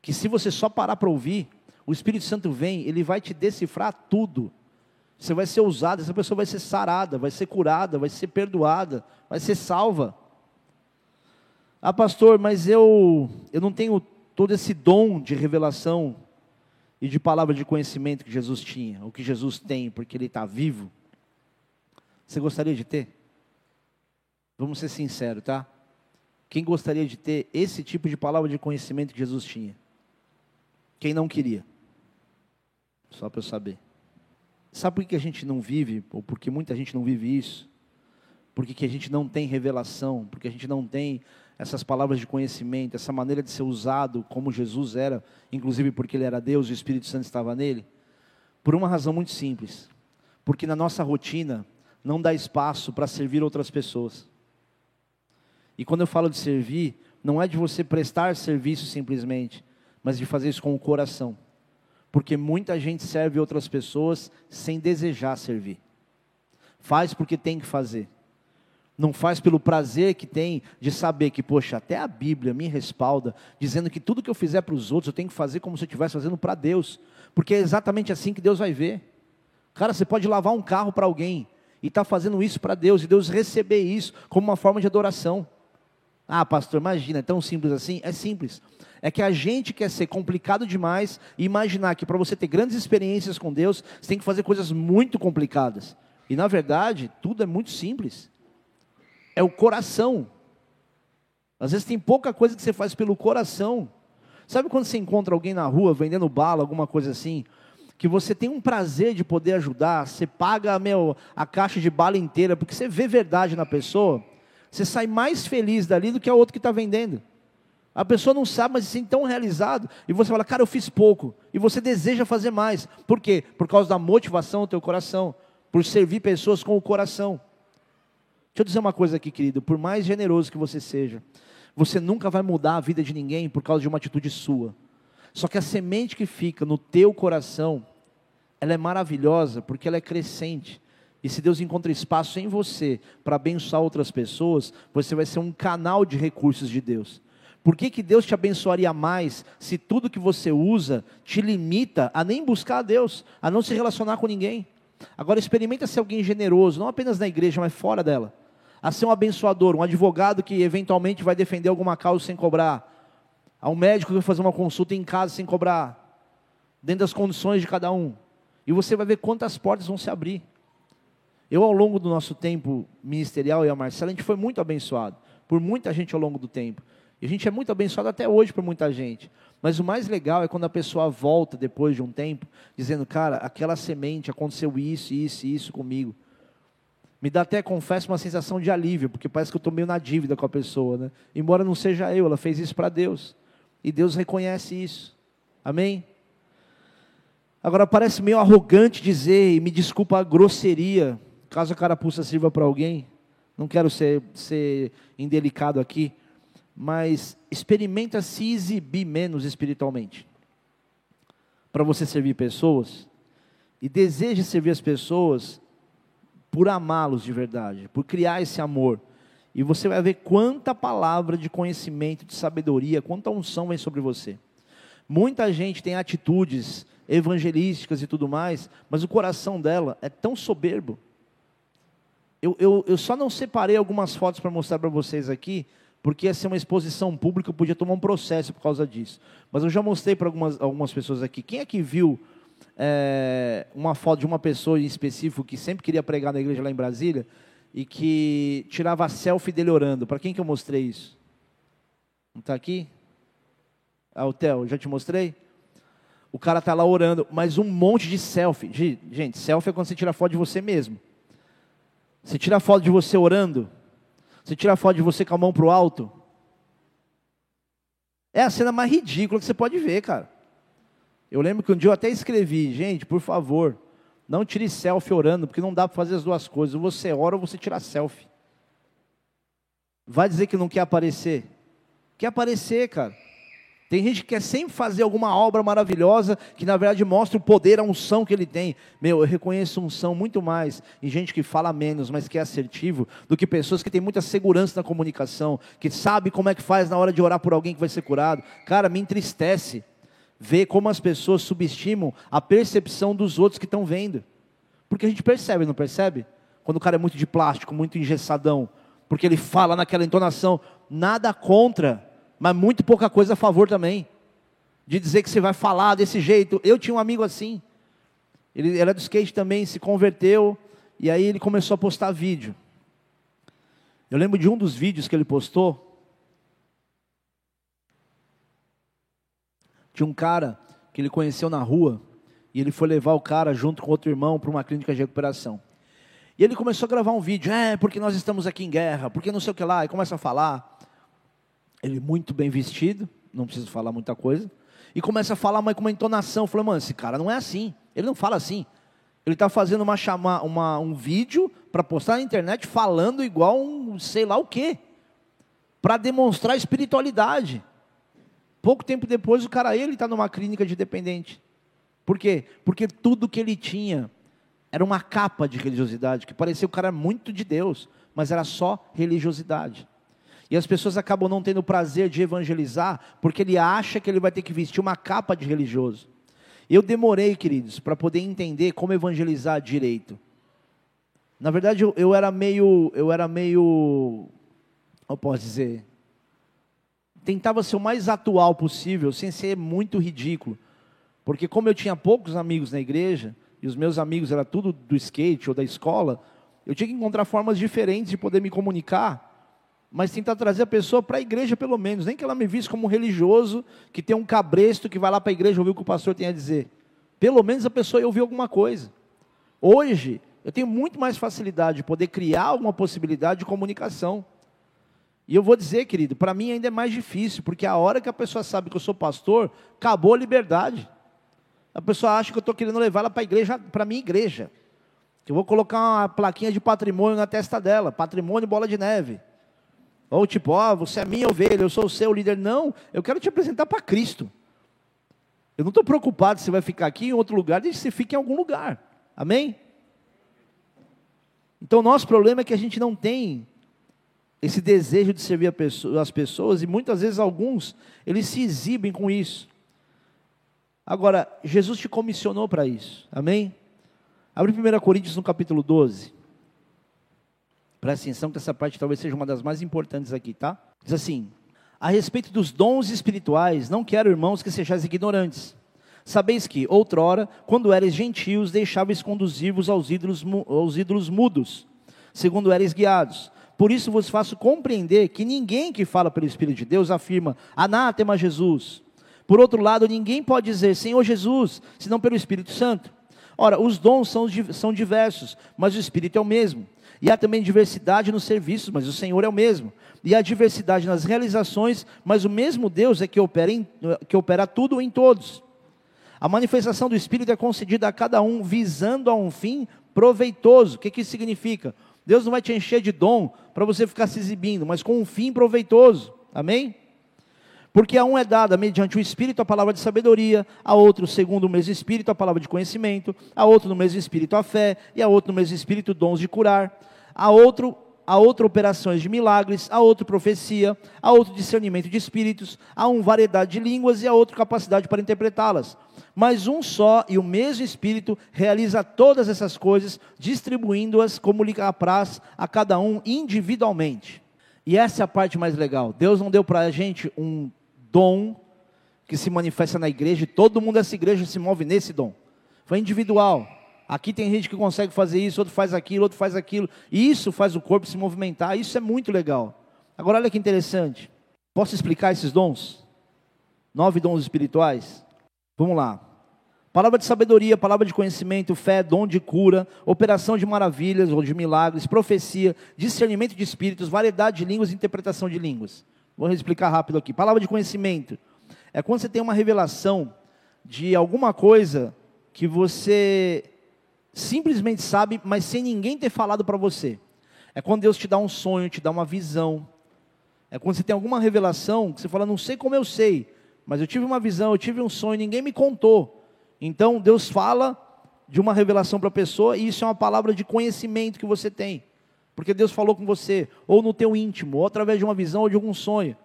Speaker 1: que se você só parar para ouvir, o Espírito Santo vem, ele vai te decifrar tudo. Você vai ser usado, essa pessoa vai ser sarada, vai ser curada, vai ser perdoada, vai ser salva. Ah, pastor, mas eu eu não tenho todo esse dom de revelação e de palavra de conhecimento que Jesus tinha, o que Jesus tem, porque ele está vivo. Você gostaria de ter? Vamos ser sinceros, tá? Quem gostaria de ter esse tipo de palavra de conhecimento que Jesus tinha? Quem não queria? Só para eu saber. Sabe por que a gente não vive, ou porque muita gente não vive isso? Porque que a gente não tem revelação, porque a gente não tem essas palavras de conhecimento, essa maneira de ser usado como Jesus era, inclusive porque ele era Deus e o Espírito Santo estava nele? Por uma razão muito simples. Porque na nossa rotina não dá espaço para servir outras pessoas. E quando eu falo de servir, não é de você prestar serviço simplesmente, mas de fazer isso com o coração. Porque muita gente serve outras pessoas sem desejar servir. Faz porque tem que fazer. Não faz pelo prazer que tem de saber que, poxa, até a Bíblia me respalda, dizendo que tudo que eu fizer para os outros eu tenho que fazer como se eu estivesse fazendo para Deus. Porque é exatamente assim que Deus vai ver. Cara, você pode lavar um carro para alguém e está fazendo isso para Deus, e Deus receber isso como uma forma de adoração. Ah, pastor, imagina, é tão simples assim? É simples. É que a gente quer ser complicado demais e imaginar que para você ter grandes experiências com Deus, você tem que fazer coisas muito complicadas. E na verdade, tudo é muito simples. É o coração. Às vezes tem pouca coisa que você faz pelo coração. Sabe quando você encontra alguém na rua vendendo bala, alguma coisa assim? Que você tem um prazer de poder ajudar, você paga meu, a caixa de bala inteira, porque você vê verdade na pessoa. Você sai mais feliz dali do que a outro que está vendendo. A pessoa não sabe, mas se sente tão realizado. E você fala, cara, eu fiz pouco. E você deseja fazer mais. Por quê? Por causa da motivação do teu coração. Por servir pessoas com o coração. Deixa eu dizer uma coisa aqui, querido. Por mais generoso que você seja, você nunca vai mudar a vida de ninguém por causa de uma atitude sua. Só que a semente que fica no teu coração, ela é maravilhosa porque ela é crescente. E se Deus encontra espaço em você para abençoar outras pessoas, você vai ser um canal de recursos de Deus. Por que, que Deus te abençoaria mais se tudo que você usa te limita a nem buscar a Deus, a não se relacionar com ninguém? Agora experimenta ser alguém generoso, não apenas na igreja, mas fora dela. A ser um abençoador, um advogado que eventualmente vai defender alguma causa sem cobrar. A um médico que vai fazer uma consulta em casa sem cobrar. Dentro das condições de cada um. E você vai ver quantas portas vão se abrir. Eu, ao longo do nosso tempo ministerial, e a Marcela, a gente foi muito abençoado por muita gente ao longo do tempo. E a gente é muito abençoado até hoje por muita gente. Mas o mais legal é quando a pessoa volta depois de um tempo, dizendo, cara, aquela semente aconteceu isso, isso e isso comigo. Me dá até, confesso, uma sensação de alívio, porque parece que eu estou meio na dívida com a pessoa. Né? Embora não seja eu, ela fez isso para Deus. E Deus reconhece isso. Amém? Agora parece meio arrogante dizer, e me desculpa a grosseria, caso a carapuça sirva para alguém, não quero ser, ser indelicado aqui, mas experimenta se exibir menos espiritualmente. Para você servir pessoas, e deseje servir as pessoas por amá-los de verdade, por criar esse amor. e você vai ver quanta palavra de conhecimento, de sabedoria, quanta unção vem sobre você. Muita gente tem atitudes evangelísticas e tudo mais, mas o coração dela é tão soberbo. Eu, eu, eu só não separei algumas fotos para mostrar para vocês aqui, porque ia ser uma exposição pública, eu podia tomar um processo por causa disso. Mas eu já mostrei para algumas, algumas pessoas aqui. Quem é que viu é, uma foto de uma pessoa em específico que sempre queria pregar na igreja lá em Brasília? e que tirava a selfie dele orando. Para quem que eu mostrei isso? Não está aqui? Ah, o Theo, já te mostrei? O cara está lá orando, mas um monte de selfie. Gente, selfie é quando você tira foto de você mesmo. Você tira foto de você orando. Você tira foto de você com a mão para o alto. É a cena mais ridícula que você pode ver, cara. Eu lembro que um dia eu até escrevi, gente, por favor, não tire selfie orando, porque não dá para fazer as duas coisas. Ou você ora ou você tira selfie. Vai dizer que não quer aparecer? Quer aparecer, cara. Tem gente que quer sempre fazer alguma obra maravilhosa que na verdade mostra o poder, a unção que ele tem. Meu, eu reconheço unção muito mais em gente que fala menos, mas que é assertivo, do que pessoas que têm muita segurança na comunicação, que sabe como é que faz na hora de orar por alguém que vai ser curado. Cara, me entristece ver como as pessoas subestimam a percepção dos outros que estão vendo. Porque a gente percebe, não percebe? Quando o cara é muito de plástico, muito engessadão, porque ele fala naquela entonação, nada contra, mas muito pouca coisa a favor também. De dizer que você vai falar desse jeito. Eu tinha um amigo assim. Ele era do skate também, se converteu, e aí ele começou a postar vídeo. Eu lembro de um dos vídeos que ele postou, Tinha um cara que ele conheceu na rua e ele foi levar o cara junto com outro irmão para uma clínica de recuperação. E ele começou a gravar um vídeo, é, porque nós estamos aqui em guerra, porque não sei o que lá, e começa a falar. Ele muito bem vestido, não preciso falar muita coisa, e começa a falar, mas com uma entonação. Falei, mano, esse cara não é assim, ele não fala assim. Ele está fazendo uma, chama, uma, um vídeo para postar na internet falando igual um sei lá o quê, para demonstrar espiritualidade. Pouco tempo depois, o cara, ele está numa clínica de dependente. Por quê? Porque tudo que ele tinha era uma capa de religiosidade, que parecia o cara muito de Deus, mas era só religiosidade. E as pessoas acabam não tendo prazer de evangelizar, porque ele acha que ele vai ter que vestir uma capa de religioso. Eu demorei, queridos, para poder entender como evangelizar direito. Na verdade, eu, eu era meio, eu era meio, eu posso dizer, tentava ser o mais atual possível, sem ser muito ridículo. Porque como eu tinha poucos amigos na igreja, e os meus amigos eram tudo do skate ou da escola, eu tinha que encontrar formas diferentes de poder me comunicar, mas tentar trazer a pessoa para a igreja pelo menos, nem que ela me visse como um religioso que tem um cabresto que vai lá para a igreja ouvir o que o pastor tem a dizer. Pelo menos a pessoa ia ouvir alguma coisa. Hoje, eu tenho muito mais facilidade de poder criar alguma possibilidade de comunicação. E eu vou dizer, querido, para mim ainda é mais difícil, porque a hora que a pessoa sabe que eu sou pastor, acabou a liberdade. A pessoa acha que eu estou querendo levar ela para a igreja, para minha igreja. Que eu vou colocar uma plaquinha de patrimônio na testa dela, patrimônio bola de neve. Ou tipo, ó, oh, você é minha ovelha, eu sou o seu líder. Não, eu quero te apresentar para Cristo. Eu não estou preocupado se você vai ficar aqui em outro lugar, desde você fique em algum lugar. Amém? Então, nosso problema é que a gente não tem esse desejo de servir as pessoas, e muitas vezes alguns, eles se exibem com isso. Agora, Jesus te comissionou para isso, amém? Abre 1 Coríntios no capítulo 12. Presta atenção que essa parte talvez seja uma das mais importantes aqui, tá? Diz assim: A respeito dos dons espirituais, não quero, irmãos, que sejais ignorantes. Sabeis que, outrora, quando eres gentios, deixáveis conduzir-vos aos ídolos, aos ídolos mudos, segundo eres guiados por isso vos faço compreender que ninguém que fala pelo Espírito de Deus afirma anátema Jesus. Por outro lado, ninguém pode dizer Senhor Jesus, senão pelo Espírito Santo. Ora, os dons são, são diversos, mas o Espírito é o mesmo. E há também diversidade nos serviços, mas o Senhor é o mesmo. E há diversidade nas realizações, mas o mesmo Deus é que opera, em, que opera tudo em todos. A manifestação do Espírito é concedida a cada um visando a um fim proveitoso. O que, que isso significa? Deus não vai te encher de dom para você ficar se exibindo, mas com um fim proveitoso. Amém? Porque a um é dada mediante o Espírito a palavra de sabedoria, a outro, segundo o mesmo Espírito, a palavra de conhecimento, a outro no mesmo Espírito a fé, e a outro no mesmo Espírito dons de curar, a outro a outro operações de milagres, a outro profecia, a outro discernimento de espíritos, a um variedade de línguas e a outro capacidade para interpretá-las. Mas um só e o mesmo Espírito realiza todas essas coisas, distribuindo-as como lhe apraz a cada um individualmente. E essa é a parte mais legal. Deus não deu para a gente um dom que se manifesta na igreja, e todo mundo dessa igreja se move nesse dom. Foi individual. Aqui tem gente que consegue fazer isso, outro faz aquilo, outro faz aquilo. E isso faz o corpo se movimentar. Isso é muito legal. Agora, olha que interessante. Posso explicar esses dons? Nove dons espirituais. Vamos lá. Palavra de sabedoria, palavra de conhecimento, fé, dom de cura, operação de maravilhas ou de milagres, profecia, discernimento de espíritos, variedade de línguas interpretação de línguas. Vou explicar rápido aqui. Palavra de conhecimento é quando você tem uma revelação de alguma coisa que você simplesmente sabe, mas sem ninguém ter falado para você. É quando Deus te dá um sonho, te dá uma visão. É quando você tem alguma revelação que você fala, não sei como eu sei, mas eu tive uma visão, eu tive um sonho, ninguém me contou. Então Deus fala de uma revelação para a pessoa e isso é uma palavra de conhecimento que você tem. Porque Deus falou com você, ou no teu íntimo, ou através de uma visão ou de algum sonho.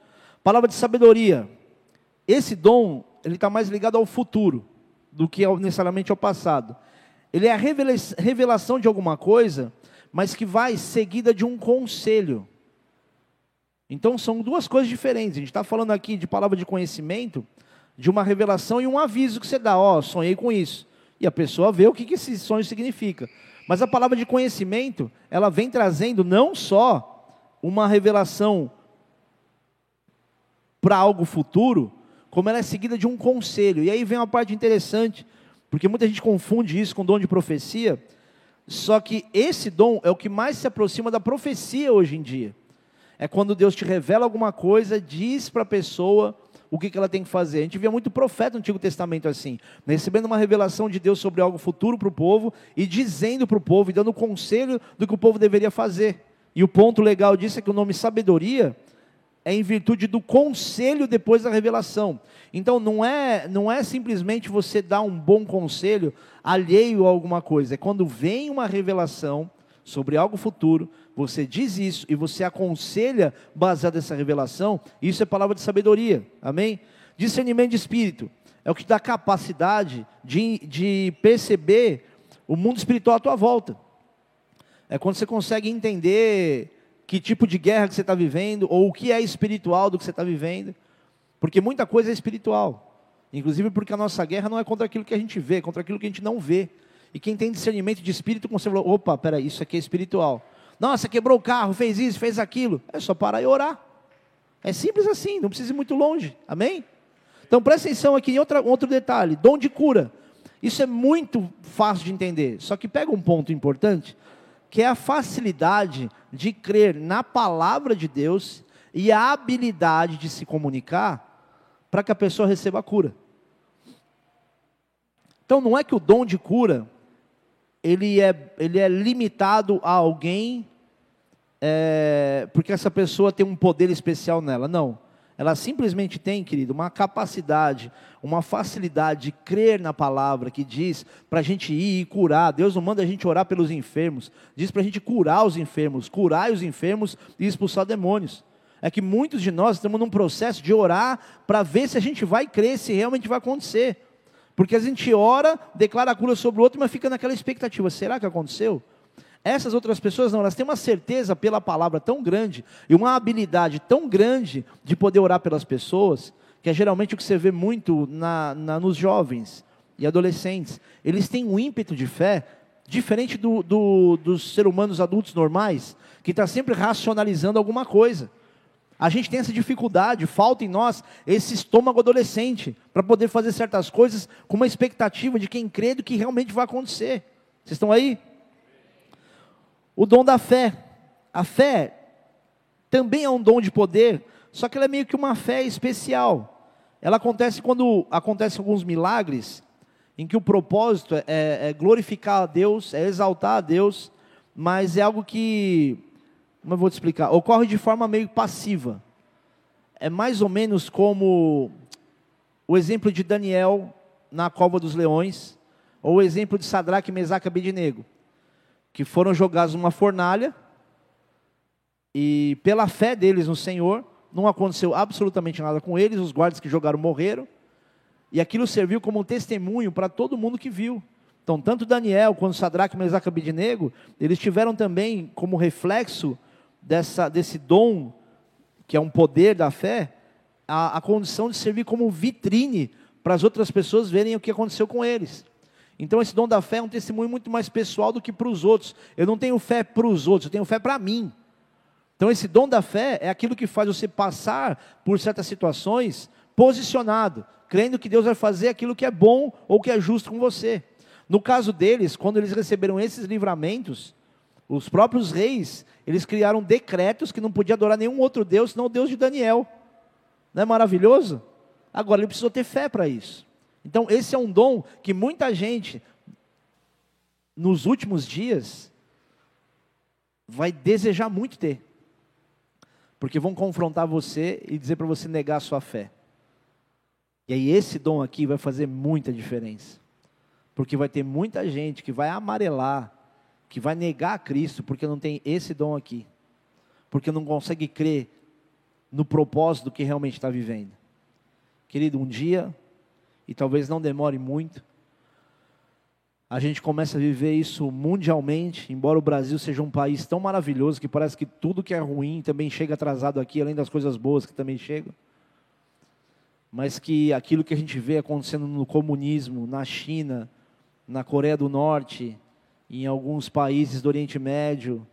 Speaker 1: Palavra de sabedoria. Esse dom, ele está mais ligado ao futuro do que necessariamente ao passado. Ele é a revelação de alguma coisa, mas que vai seguida de um conselho. Então são duas coisas diferentes. A gente está falando aqui de palavra de conhecimento, de uma revelação e um aviso que você dá. Ó, oh, sonhei com isso. E a pessoa vê o que, que esse sonho significa. Mas a palavra de conhecimento, ela vem trazendo não só uma revelação para algo futuro, como ela é seguida de um conselho. E aí vem uma parte interessante, porque muita gente confunde isso com dom de profecia, só que esse dom é o que mais se aproxima da profecia hoje em dia. É quando Deus te revela alguma coisa, diz para a pessoa o que, que ela tem que fazer. A gente via muito profeta no Antigo Testamento assim, recebendo uma revelação de Deus sobre algo futuro para o povo e dizendo para o povo e dando conselho do que o povo deveria fazer. E o ponto legal disso é que o nome sabedoria é em virtude do conselho depois da revelação. Então não é, não é simplesmente você dar um bom conselho alheio a alguma coisa, é quando vem uma revelação sobre algo futuro, você diz isso e você aconselha baseado nessa revelação, isso é palavra de sabedoria. Amém? Discernimento de espírito é o que dá capacidade de, de perceber o mundo espiritual à tua volta. É quando você consegue entender que tipo de guerra que você está vivendo, ou o que é espiritual do que você está vivendo. Porque muita coisa é espiritual. Inclusive porque a nossa guerra não é contra aquilo que a gente vê, é contra aquilo que a gente não vê. E quem tem discernimento de espírito consegue falar, opa, peraí, isso aqui é espiritual. Nossa, quebrou o carro, fez isso, fez aquilo. É só parar e orar. É simples assim, não precisa ir muito longe. Amém? Então presta atenção aqui em outra, outro detalhe: dom de cura. Isso é muito fácil de entender. Só que pega um ponto importante que é a facilidade de crer na palavra de Deus e a habilidade de se comunicar para que a pessoa receba a cura. Então não é que o dom de cura ele é, ele é limitado a alguém é, porque essa pessoa tem um poder especial nela. Não. Ela simplesmente tem, querido, uma capacidade, uma facilidade de crer na palavra que diz para a gente ir e curar. Deus não manda a gente orar pelos enfermos, diz para a gente curar os enfermos, curar os enfermos e expulsar demônios. É que muitos de nós estamos num processo de orar para ver se a gente vai crer, se realmente vai acontecer. Porque a gente ora, declara a cura sobre o outro, mas fica naquela expectativa: será que aconteceu? Essas outras pessoas não, elas têm uma certeza pela palavra tão grande e uma habilidade tão grande de poder orar pelas pessoas, que é geralmente o que você vê muito na, na nos jovens e adolescentes. Eles têm um ímpeto de fé diferente do, do, dos seres humanos adultos normais, que está sempre racionalizando alguma coisa. A gente tem essa dificuldade, falta em nós esse estômago adolescente para poder fazer certas coisas com uma expectativa de quem crê do que realmente vai acontecer. Vocês estão aí? O dom da fé. A fé também é um dom de poder, só que ela é meio que uma fé especial. Ela acontece quando acontecem alguns milagres, em que o propósito é, é glorificar a Deus, é exaltar a Deus, mas é algo que, como eu vou te explicar, ocorre de forma meio passiva. É mais ou menos como o exemplo de Daniel na cova dos leões, ou o exemplo de Sadraque, Mesaque e Abednego que foram jogados numa fornalha E pela fé deles no Senhor, não aconteceu absolutamente nada com eles, os guardas que jogaram morreram, e aquilo serviu como um testemunho para todo mundo que viu. Então, tanto Daniel quanto Sadraque, Mesaque e Abednego, eles tiveram também como reflexo dessa, desse dom, que é um poder da fé, a, a condição de servir como vitrine para as outras pessoas verem o que aconteceu com eles. Então, esse dom da fé é um testemunho muito mais pessoal do que para os outros. Eu não tenho fé para os outros, eu tenho fé para mim. Então, esse dom da fé é aquilo que faz você passar por certas situações posicionado, crendo que Deus vai fazer aquilo que é bom ou que é justo com você. No caso deles, quando eles receberam esses livramentos, os próprios reis, eles criaram decretos que não podia adorar nenhum outro Deus, senão o Deus de Daniel. Não é maravilhoso? Agora, ele precisou ter fé para isso. Então, esse é um dom que muita gente, nos últimos dias, vai desejar muito ter. Porque vão confrontar você e dizer para você negar a sua fé. E aí, esse dom aqui vai fazer muita diferença. Porque vai ter muita gente que vai amarelar, que vai negar a Cristo, porque não tem esse dom aqui. Porque não consegue crer no propósito que realmente está vivendo. Querido, um dia, e talvez não demore muito, a gente começa a viver isso mundialmente, embora o Brasil seja um país tão maravilhoso que parece que tudo que é ruim também chega atrasado aqui, além das coisas boas que também chegam. Mas que aquilo que a gente vê acontecendo no comunismo, na China, na Coreia do Norte, em alguns países do Oriente Médio,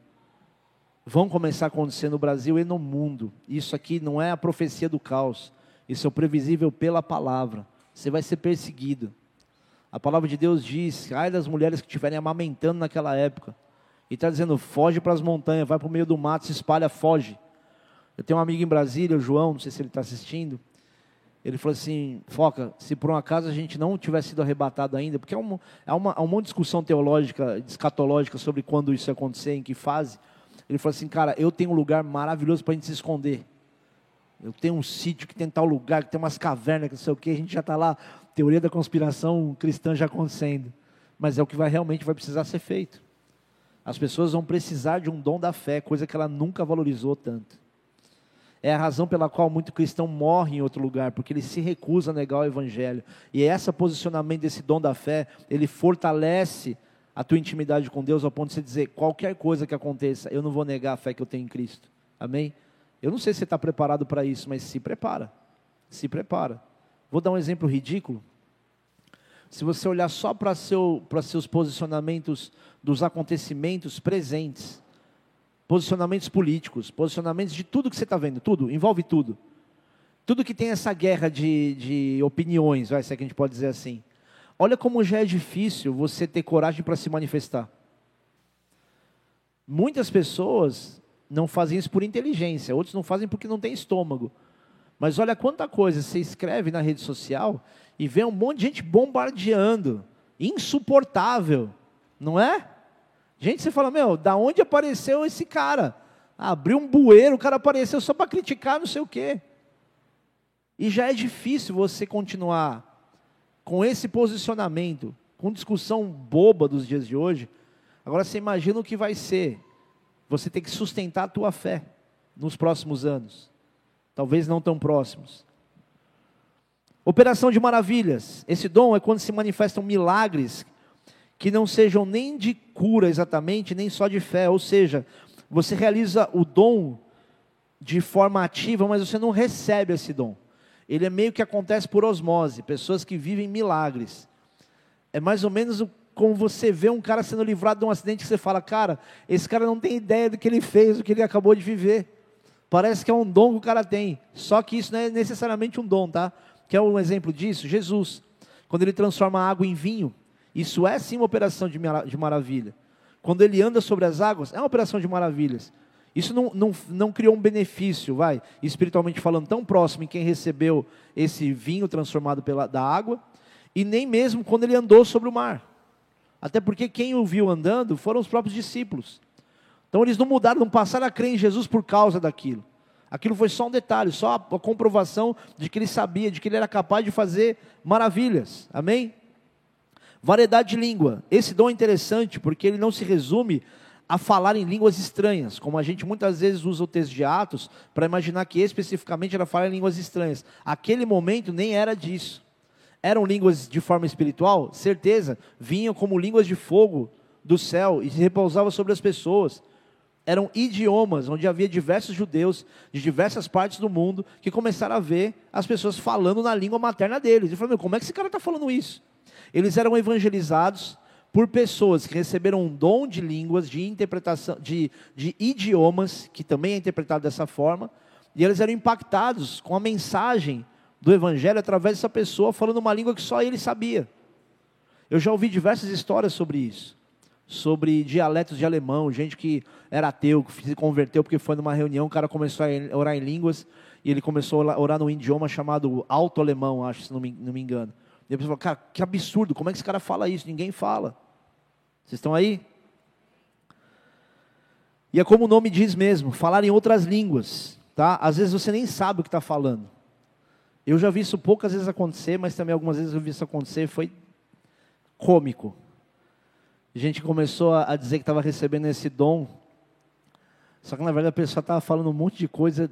Speaker 1: vão começar a acontecer no Brasil e no mundo. Isso aqui não é a profecia do caos, isso é o previsível pela palavra. Você vai ser perseguido. A palavra de Deus diz: ai das mulheres que estiverem amamentando naquela época. E está dizendo: foge para as montanhas, vai para o meio do mato, se espalha, foge. Eu tenho um amigo em Brasília, o João, não sei se ele está assistindo. Ele falou assim: Foca, se por um acaso a gente não tivesse sido arrebatado ainda, porque é uma, é uma, é discussão teológica, escatológica sobre quando isso acontecer, em que fase. Ele falou assim, cara, eu tenho um lugar maravilhoso para a gente se esconder. Eu tenho um sítio que tem tal lugar, que tem umas cavernas, que não sei o que, a gente já está lá, teoria da conspiração cristã já acontecendo. Mas é o que vai realmente vai precisar ser feito. As pessoas vão precisar de um dom da fé, coisa que ela nunca valorizou tanto. É a razão pela qual muito cristão morre em outro lugar, porque ele se recusa a negar o evangelho. E é esse posicionamento desse dom da fé, ele fortalece a tua intimidade com Deus ao ponto de você dizer: qualquer coisa que aconteça, eu não vou negar a fé que eu tenho em Cristo. Amém? Eu não sei se você está preparado para isso, mas se prepara. Se prepara. Vou dar um exemplo ridículo. Se você olhar só para seu, seus posicionamentos dos acontecimentos presentes, posicionamentos políticos, posicionamentos de tudo que você está vendo, tudo, envolve tudo. Tudo que tem essa guerra de, de opiniões, vai, se é que a gente pode dizer assim. Olha como já é difícil você ter coragem para se manifestar. Muitas pessoas não fazem isso por inteligência, outros não fazem porque não tem estômago. Mas olha quanta coisa você escreve na rede social e vê um monte de gente bombardeando, insuportável, não é? Gente, você fala, meu, da onde apareceu esse cara? abriu um bueiro, o cara apareceu só para criticar não sei o quê. E já é difícil você continuar com esse posicionamento, com discussão boba dos dias de hoje, agora você imagina o que vai ser você ter que sustentar a tua fé nos próximos anos, talvez não tão próximos. Operação de maravilhas. Esse dom é quando se manifestam milagres que não sejam nem de cura exatamente, nem só de fé, ou seja, você realiza o dom de forma ativa, mas você não recebe esse dom ele é meio que acontece por osmose, pessoas que vivem milagres. É mais ou menos como você vê um cara sendo livrado de um acidente que você fala, cara, esse cara não tem ideia do que ele fez, do que ele acabou de viver. Parece que é um dom que o cara tem. Só que isso não é necessariamente um dom, tá? Quer um exemplo disso? Jesus, quando ele transforma a água em vinho, isso é sim uma operação de, de maravilha. Quando ele anda sobre as águas, é uma operação de maravilhas. Isso não, não, não criou um benefício, vai, espiritualmente falando, tão próximo em quem recebeu esse vinho transformado pela, da água, e nem mesmo quando ele andou sobre o mar. Até porque quem o viu andando foram os próprios discípulos. Então eles não mudaram, não passaram a crer em Jesus por causa daquilo. Aquilo foi só um detalhe, só a comprovação de que ele sabia, de que ele era capaz de fazer maravilhas. Amém? Variedade de língua. Esse dom é interessante porque ele não se resume a falar em línguas estranhas, como a gente muitas vezes usa o texto de Atos para imaginar que especificamente era falar em línguas estranhas. Aquele momento nem era disso. Eram línguas de forma espiritual? Certeza. Vinham como línguas de fogo do céu e se repousava sobre as pessoas. Eram idiomas onde havia diversos judeus de diversas partes do mundo que começaram a ver as pessoas falando na língua materna deles. E falaram, como é que esse cara está falando isso? Eles eram evangelizados por pessoas que receberam um dom de línguas, de interpretação, de, de idiomas, que também é interpretado dessa forma, e eles eram impactados com a mensagem do Evangelho através dessa pessoa falando uma língua que só ele sabia. Eu já ouvi diversas histórias sobre isso sobre dialetos de alemão, gente que era ateu, que se converteu porque foi numa reunião, o cara começou a orar em línguas e ele começou a orar num idioma chamado alto-alemão, acho, se não me, não me engano. E a pessoa falou, cara, que absurdo, como é que esse cara fala isso? Ninguém fala. Vocês estão aí? E é como o nome diz mesmo, falar em outras línguas, tá? Às vezes você nem sabe o que está falando. Eu já vi isso poucas vezes acontecer, mas também algumas vezes eu vi isso acontecer, foi cômico. A gente começou a dizer que estava recebendo esse dom, só que na verdade a pessoa estava falando um monte de coisa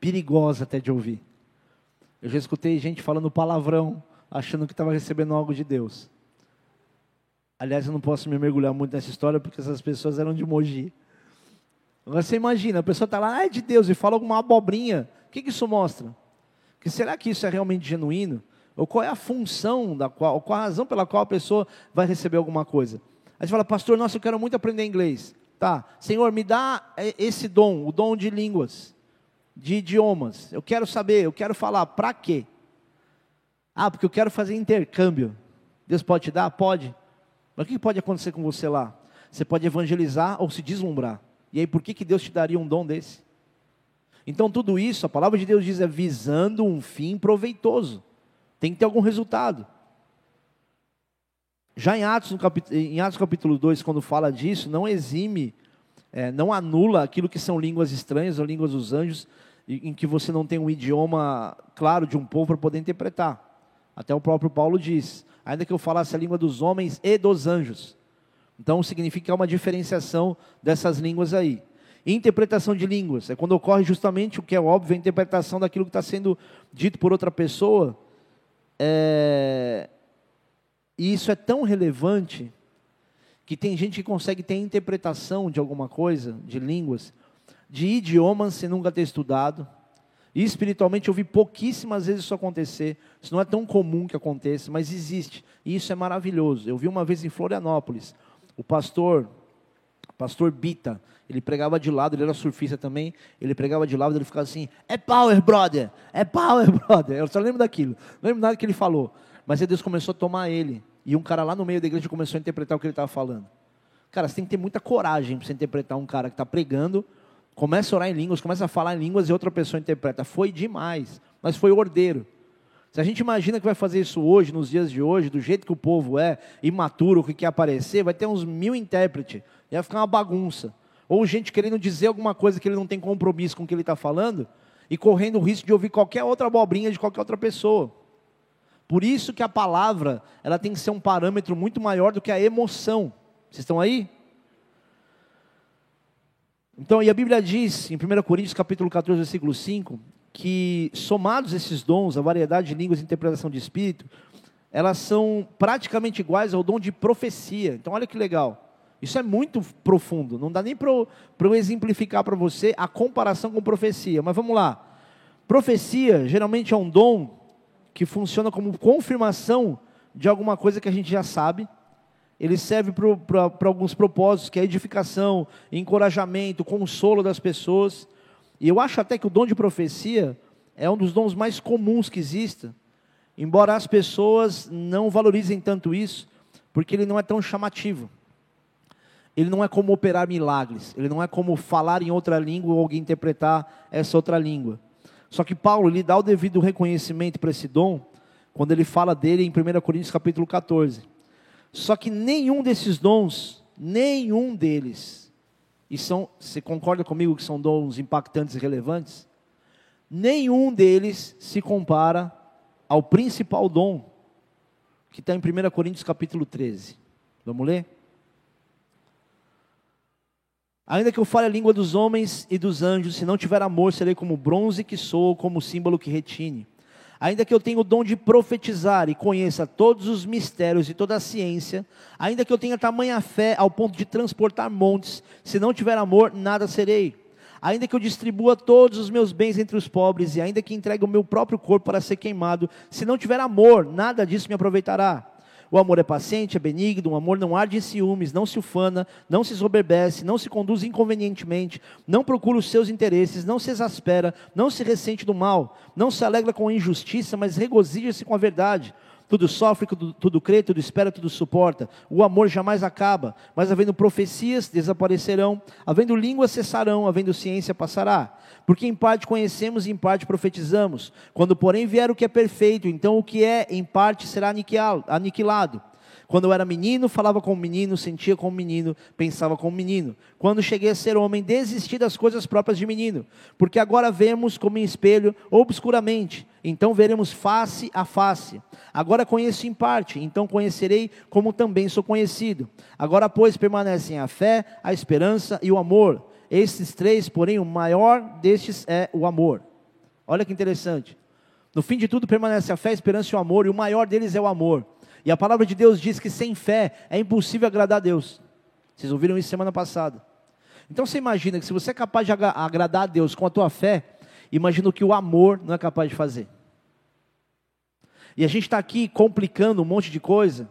Speaker 1: perigosa até de ouvir. Eu já escutei gente falando palavrão, achando que estava recebendo algo de Deus. Aliás, eu não posso me mergulhar muito nessa história porque essas pessoas eram de Mogi. Agora você imagina, a pessoa está lá, ah, é de Deus, e fala alguma abobrinha. O que, que isso mostra? Que será que isso é realmente genuíno? Ou qual é a função da qual, qual a razão pela qual a pessoa vai receber alguma coisa? Aí você fala, pastor, nossa, eu quero muito aprender inglês. Tá, Senhor, me dá é, esse dom, o dom de línguas, de idiomas. Eu quero saber, eu quero falar. Para quê? Ah, porque eu quero fazer intercâmbio. Deus pode te dar? Pode. Mas o que pode acontecer com você lá? Você pode evangelizar ou se deslumbrar. E aí, por que, que Deus te daria um dom desse? Então, tudo isso, a palavra de Deus diz, é visando um fim proveitoso. Tem que ter algum resultado. Já em Atos, capítulo, em Atos capítulo 2, quando fala disso, não exime, é, não anula aquilo que são línguas estranhas ou línguas dos anjos, em que você não tem um idioma claro de um povo para poder interpretar. Até o próprio Paulo diz: ainda que eu falasse a língua dos homens e dos anjos. Então significa uma diferenciação dessas línguas aí. Interpretação de línguas é quando ocorre justamente o que é óbvio, a interpretação daquilo que está sendo dito por outra pessoa. É, e isso é tão relevante que tem gente que consegue ter interpretação de alguma coisa, de línguas, de idiomas sem nunca ter estudado. E espiritualmente eu vi pouquíssimas vezes isso acontecer. Isso não é tão comum que aconteça, mas existe. E isso é maravilhoso. Eu vi uma vez em Florianópolis, o pastor, pastor Bita, ele pregava de lado, ele era surfista também, ele pregava de lado, ele ficava assim, é power, brother, é power, brother. Eu só lembro daquilo, não lembro nada que ele falou. Mas aí Deus começou a tomar ele. E um cara lá no meio da igreja começou a interpretar o que ele estava falando. Cara, você tem que ter muita coragem para você interpretar um cara que está pregando, começa a orar em línguas, começa a falar em línguas e outra pessoa interpreta. Foi demais, mas foi ordeiro. Se a gente imagina que vai fazer isso hoje, nos dias de hoje, do jeito que o povo é, imaturo, que quer aparecer, vai ter uns mil intérpretes, vai ficar uma bagunça. Ou gente querendo dizer alguma coisa que ele não tem compromisso com o que ele está falando, e correndo o risco de ouvir qualquer outra abobrinha de qualquer outra pessoa. Por isso que a palavra, ela tem que ser um parâmetro muito maior do que a emoção. Vocês estão aí? Então, e a Bíblia diz, em 1 Coríntios capítulo 14, versículo 5, que somados esses dons, a variedade de línguas e interpretação de espírito, elas são praticamente iguais ao dom de profecia. Então, olha que legal. Isso é muito profundo. Não dá nem para eu exemplificar para você a comparação com profecia. Mas vamos lá. Profecia geralmente é um dom que funciona como confirmação de alguma coisa que a gente já sabe. Ele serve para alguns propósitos, que é edificação, encorajamento, consolo das pessoas. E eu acho até que o dom de profecia é um dos dons mais comuns que exista, embora as pessoas não valorizem tanto isso, porque ele não é tão chamativo. Ele não é como operar milagres, ele não é como falar em outra língua ou alguém interpretar essa outra língua. Só que Paulo lhe dá o devido reconhecimento para esse dom, quando ele fala dele em 1 Coríntios capítulo 14. Só que nenhum desses dons, nenhum deles, e são, você concorda comigo que são dons impactantes e relevantes? Nenhum deles se compara ao principal dom, que está em 1 Coríntios capítulo 13. Vamos ler? Ainda que eu fale a língua dos homens e dos anjos, se não tiver amor, serei como bronze que sou, como símbolo que retine. Ainda que eu tenha o dom de profetizar e conheça todos os mistérios e toda a ciência, ainda que eu tenha tamanha fé ao ponto de transportar montes, se não tiver amor, nada serei. Ainda que eu distribua todos os meus bens entre os pobres, e ainda que entregue o meu próprio corpo para ser queimado, se não tiver amor, nada disso me aproveitará. O amor é paciente, é benigno, o amor não arde em ciúmes, não se ufana, não se soberbece, não se conduz inconvenientemente, não procura os seus interesses, não se exaspera, não se ressente do mal, não se alegra com a injustiça, mas regozija-se com a verdade. Tudo sofre, tudo, tudo crê, tudo espera, tudo suporta. O amor jamais acaba, mas havendo profecias, desaparecerão, havendo línguas cessarão, havendo ciência passará. Porque em parte conhecemos e em parte profetizamos. Quando, porém, vier o que é perfeito, então o que é em parte será aniquilado. Quando eu era menino, falava como menino, sentia como menino, pensava como menino. Quando cheguei a ser homem, desisti das coisas próprias de menino, porque agora vemos como em espelho, obscuramente, então veremos face a face. Agora conheço em parte, então conhecerei como também sou conhecido. Agora, pois, permanecem a fé, a esperança e o amor. Estes três, porém, o maior destes é o amor. Olha que interessante. No fim de tudo permanece a fé, a esperança e o amor, e o maior deles é o amor. E a palavra de Deus diz que sem fé é impossível agradar a Deus. Vocês ouviram isso semana passada. Então você imagina que se você é capaz de agradar a Deus com a tua fé, imagina o que o amor não é capaz de fazer. E a gente está aqui complicando um monte de coisa.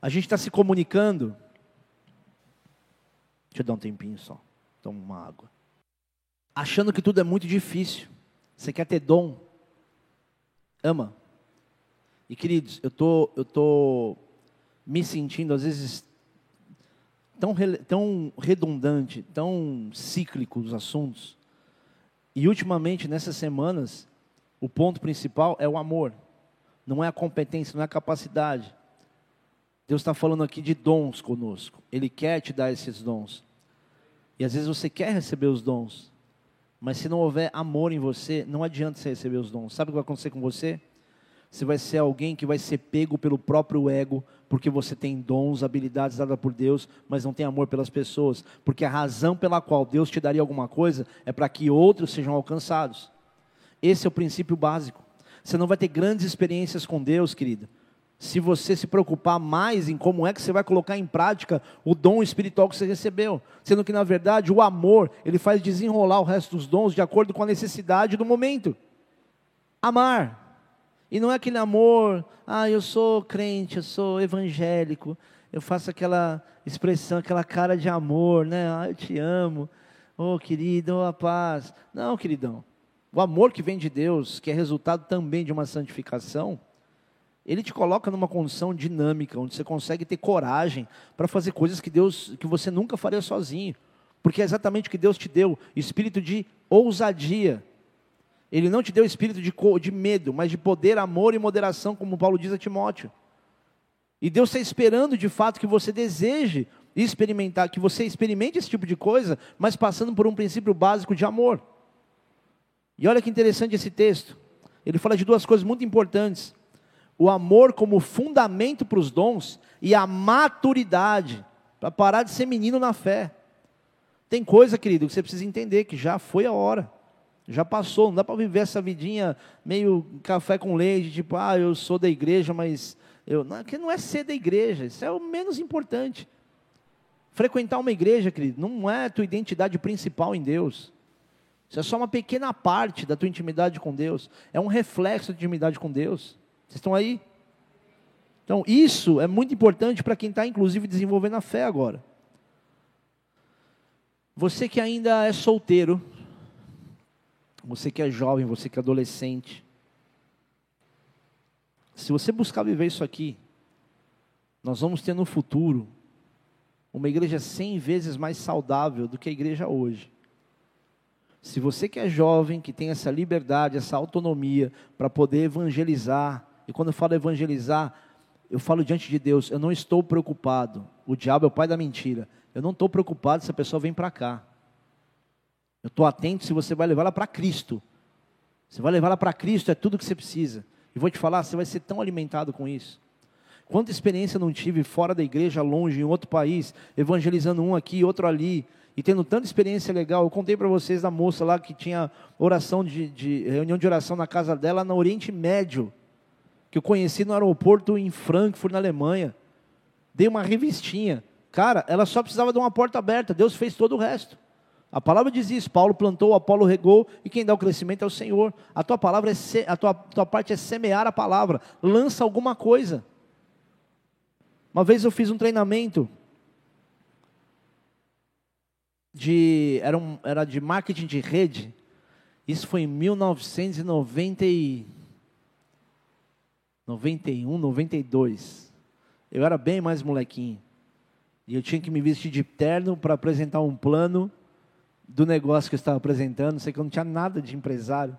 Speaker 1: A gente está se comunicando. Deixa eu dar um tempinho só. Toma uma água. Achando que tudo é muito difícil. Você quer ter dom. Ama. E queridos, eu tô, eu tô me sentindo às vezes tão, tão redundante, tão cíclico os assuntos. E ultimamente, nessas semanas, o ponto principal é o amor, não é a competência, não é a capacidade. Deus está falando aqui de dons conosco, Ele quer te dar esses dons. E às vezes você quer receber os dons, mas se não houver amor em você, não adianta você receber os dons. Sabe o que vai acontecer com você? Você vai ser alguém que vai ser pego pelo próprio ego, porque você tem dons, habilidades dadas por Deus, mas não tem amor pelas pessoas. Porque a razão pela qual Deus te daria alguma coisa é para que outros sejam alcançados. Esse é o princípio básico. Você não vai ter grandes experiências com Deus, querida, se você se preocupar mais em como é que você vai colocar em prática o dom espiritual que você recebeu. Sendo que, na verdade, o amor, ele faz desenrolar o resto dos dons de acordo com a necessidade do momento. Amar e não é aquele amor, ah, eu sou crente, eu sou evangélico, eu faço aquela expressão, aquela cara de amor, né? Ah, eu te amo, oh querido, oh a paz. Não, queridão. O amor que vem de Deus, que é resultado também de uma santificação, ele te coloca numa condição dinâmica, onde você consegue ter coragem para fazer coisas que Deus, que você nunca faria sozinho. Porque é exatamente o que Deus te deu, espírito de ousadia, ele não te deu espírito de, de medo, mas de poder, amor e moderação, como Paulo diz a Timóteo. E Deus está esperando de fato que você deseje experimentar, que você experimente esse tipo de coisa, mas passando por um princípio básico de amor. E olha que interessante esse texto. Ele fala de duas coisas muito importantes: o amor como fundamento para os dons e a maturidade, para parar de ser menino na fé. Tem coisa, querido, que você precisa entender que já foi a hora. Já passou, não dá para viver essa vidinha meio café com leite, tipo, ah, eu sou da igreja, mas eu não, que não é ser da igreja, isso é o menos importante. Frequentar uma igreja, querido, não é a tua identidade principal em Deus. Isso é só uma pequena parte da tua intimidade com Deus. É um reflexo da intimidade com Deus. Vocês estão aí? Então, isso é muito importante para quem está, inclusive, desenvolvendo a fé agora. Você que ainda é solteiro, você que é jovem, você que é adolescente, se você buscar viver isso aqui, nós vamos ter no futuro uma igreja cem vezes mais saudável do que a igreja hoje. Se você que é jovem, que tem essa liberdade, essa autonomia para poder evangelizar, e quando eu falo evangelizar, eu falo diante de Deus, eu não estou preocupado. O diabo é o pai da mentira. Eu não estou preocupado se a pessoa vem para cá. Eu estou atento se você vai levá-la para Cristo. Você vai levá-la para Cristo, é tudo que você precisa. E vou te falar, você vai ser tão alimentado com isso. Quanta experiência não tive fora da igreja, longe, em outro país, evangelizando um aqui, outro ali. e tendo tanta experiência legal. Eu contei para vocês da moça lá que tinha oração de, de, reunião de oração na casa dela no Oriente Médio, que eu conheci no aeroporto em Frankfurt, na Alemanha. Dei uma revistinha. Cara, ela só precisava de uma porta aberta, Deus fez todo o resto. A palavra diz isso: Paulo plantou, Apolo regou, e quem dá o crescimento é o Senhor. A tua palavra é a tua, tua parte é semear a palavra. Lança alguma coisa. Uma vez eu fiz um treinamento de era, um, era de marketing de rede. Isso foi em 1990 e 91, 92. Eu era bem mais molequinho. E eu tinha que me vestir de terno para apresentar um plano do negócio que eu estava apresentando. Sei que eu não tinha nada de empresário.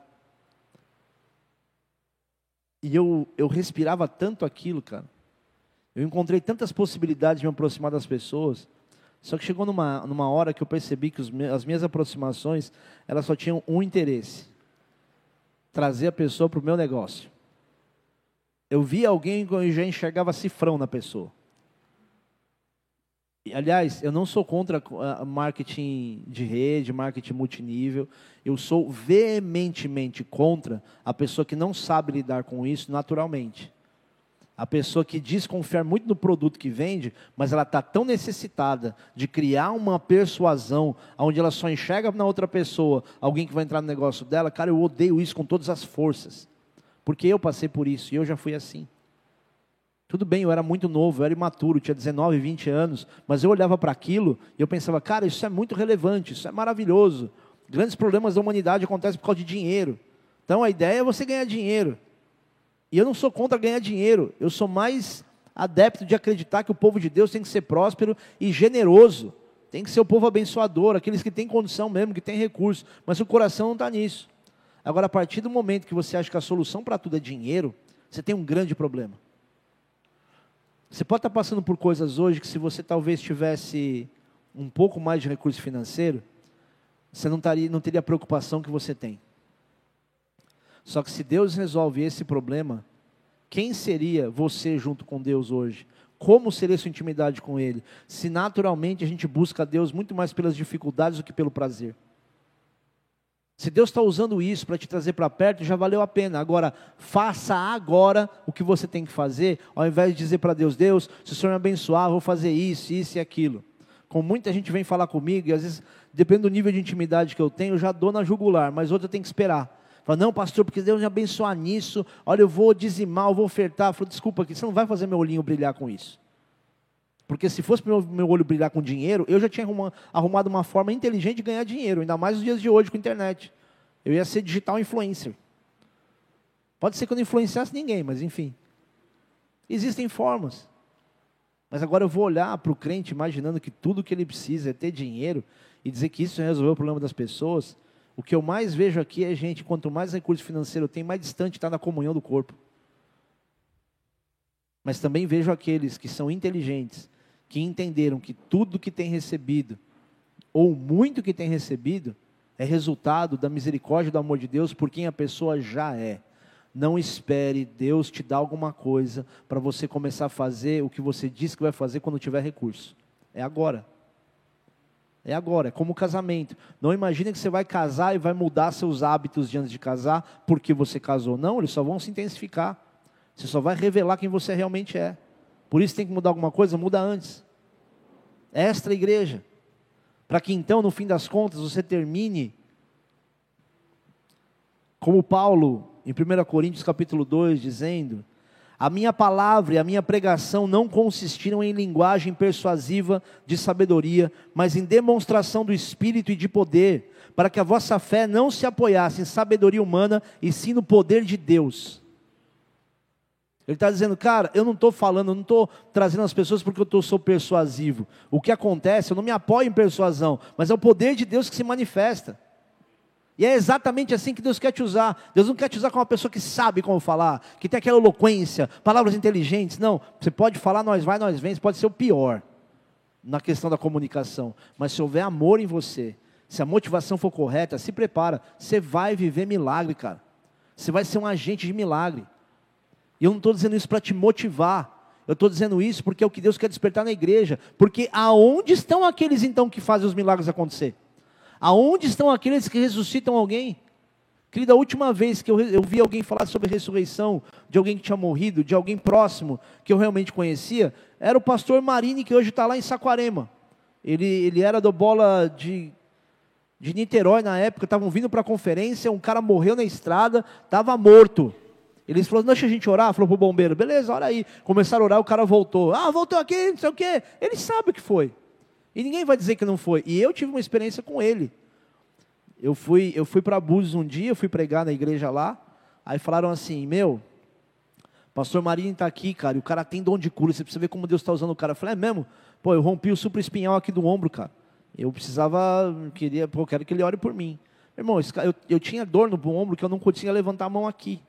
Speaker 1: E eu, eu respirava tanto aquilo, cara. Eu encontrei tantas possibilidades de me aproximar das pessoas. Só que chegou numa, numa hora que eu percebi que os, as minhas aproximações, elas só tinham um interesse. Trazer a pessoa para o meu negócio. Eu via alguém e já enxergava cifrão na pessoa. Aliás, eu não sou contra marketing de rede, marketing multinível. Eu sou veementemente contra a pessoa que não sabe lidar com isso naturalmente. A pessoa que diz confiar muito no produto que vende, mas ela está tão necessitada de criar uma persuasão, onde ela só enxerga na outra pessoa alguém que vai entrar no negócio dela. Cara, eu odeio isso com todas as forças. Porque eu passei por isso e eu já fui assim. Tudo bem, eu era muito novo, eu era imaturo, tinha 19, 20 anos, mas eu olhava para aquilo e eu pensava, cara, isso é muito relevante, isso é maravilhoso. Grandes problemas da humanidade acontecem por causa de dinheiro. Então a ideia é você ganhar dinheiro. E eu não sou contra ganhar dinheiro, eu sou mais adepto de acreditar que o povo de Deus tem que ser próspero e generoso. Tem que ser o povo abençoador, aqueles que têm condição mesmo, que têm recurso, mas o coração não está nisso. Agora, a partir do momento que você acha que a solução para tudo é dinheiro, você tem um grande problema. Você pode estar passando por coisas hoje que, se você talvez tivesse um pouco mais de recurso financeiro, você não, taria, não teria a preocupação que você tem. Só que se Deus resolve esse problema, quem seria você junto com Deus hoje? Como seria sua intimidade com Ele? Se naturalmente a gente busca Deus muito mais pelas dificuldades do que pelo prazer. Se Deus está usando isso para te trazer para perto, já valeu a pena. Agora, faça agora o que você tem que fazer, ao invés de dizer para Deus: Deus, se o Senhor me abençoar, vou fazer isso, isso e aquilo. Como muita gente vem falar comigo, e às vezes, depende do nível de intimidade que eu tenho, eu já dou na jugular, mas outra tenho que esperar. Fala, não, pastor, porque Deus me abençoar nisso, olha, eu vou dizimar, eu vou ofertar. Falo, desculpa, aqui, você não vai fazer meu olhinho brilhar com isso. Porque se fosse meu, meu olho brilhar com dinheiro, eu já tinha arrumado, uma forma inteligente de ganhar dinheiro, ainda mais nos dias de hoje com a internet. Eu ia ser digital influencer. Pode ser que eu não influenciasse ninguém, mas enfim. Existem formas. Mas agora eu vou olhar para o crente imaginando que tudo que ele precisa é ter dinheiro e dizer que isso resolveu o problema das pessoas. O que eu mais vejo aqui é gente, quanto mais recurso financeiro tem, mais distante está na comunhão do corpo. Mas também vejo aqueles que são inteligentes, que entenderam que tudo que tem recebido, ou muito que tem recebido, é resultado da misericórdia e do amor de Deus por quem a pessoa já é. Não espere Deus te dar alguma coisa para você começar a fazer o que você disse que vai fazer quando tiver recurso. É agora. É agora, é como casamento. Não imagine que você vai casar e vai mudar seus hábitos diante de casar porque você casou. Não, eles só vão se intensificar. Você só vai revelar quem você realmente é. Por isso tem que mudar alguma coisa, muda antes. Extra igreja. Para que então, no fim das contas, você termine como Paulo, em 1 Coríntios capítulo 2, dizendo: a minha palavra e a minha pregação não consistiram em linguagem persuasiva de sabedoria, mas em demonstração do Espírito e de poder, para que a vossa fé não se apoiasse em sabedoria humana, e sim no poder de Deus. Ele está dizendo, cara, eu não estou falando, eu não estou trazendo as pessoas porque eu tô, sou persuasivo. O que acontece, eu não me apoio em persuasão, mas é o poder de Deus que se manifesta. E é exatamente assim que Deus quer te usar. Deus não quer te usar como uma pessoa que sabe como falar, que tem aquela eloquência, palavras inteligentes. Não, você pode falar, nós vai, nós vem, você pode ser o pior na questão da comunicação. Mas se houver amor em você, se a motivação for correta, se prepara, você vai viver milagre, cara. Você vai ser um agente de milagre. E eu não estou dizendo isso para te motivar. Eu estou dizendo isso porque é o que Deus quer despertar na igreja. Porque aonde estão aqueles então que fazem os milagres acontecer? Aonde estão aqueles que ressuscitam alguém? Querida, a última vez que eu, eu vi alguém falar sobre ressurreição, de alguém que tinha morrido, de alguém próximo, que eu realmente conhecia, era o pastor Marini, que hoje está lá em Saquarema. Ele, ele era do bola de, de Niterói na época, estavam vindo para a conferência, um cara morreu na estrada, estava morto. Eles falaram, deixa a gente orar, falou para o bombeiro, beleza, ora aí. Começaram a orar, o cara voltou. Ah, voltou aqui, não sei o quê. Ele sabe o que foi. E ninguém vai dizer que não foi. E eu tive uma experiência com ele. Eu fui, eu fui para Búzios um dia, eu fui pregar na igreja lá. Aí falaram assim, meu, pastor Marinho está aqui, cara, e o cara tem dom de cura, você precisa ver como Deus está usando o cara. Eu falei, é mesmo? Pô, eu rompi o supra espinhal aqui do ombro, cara. Eu precisava, queria, pô, quero que ele ore por mim. Irmão, eu, eu tinha dor no ombro que eu não conseguia levantar a mão aqui.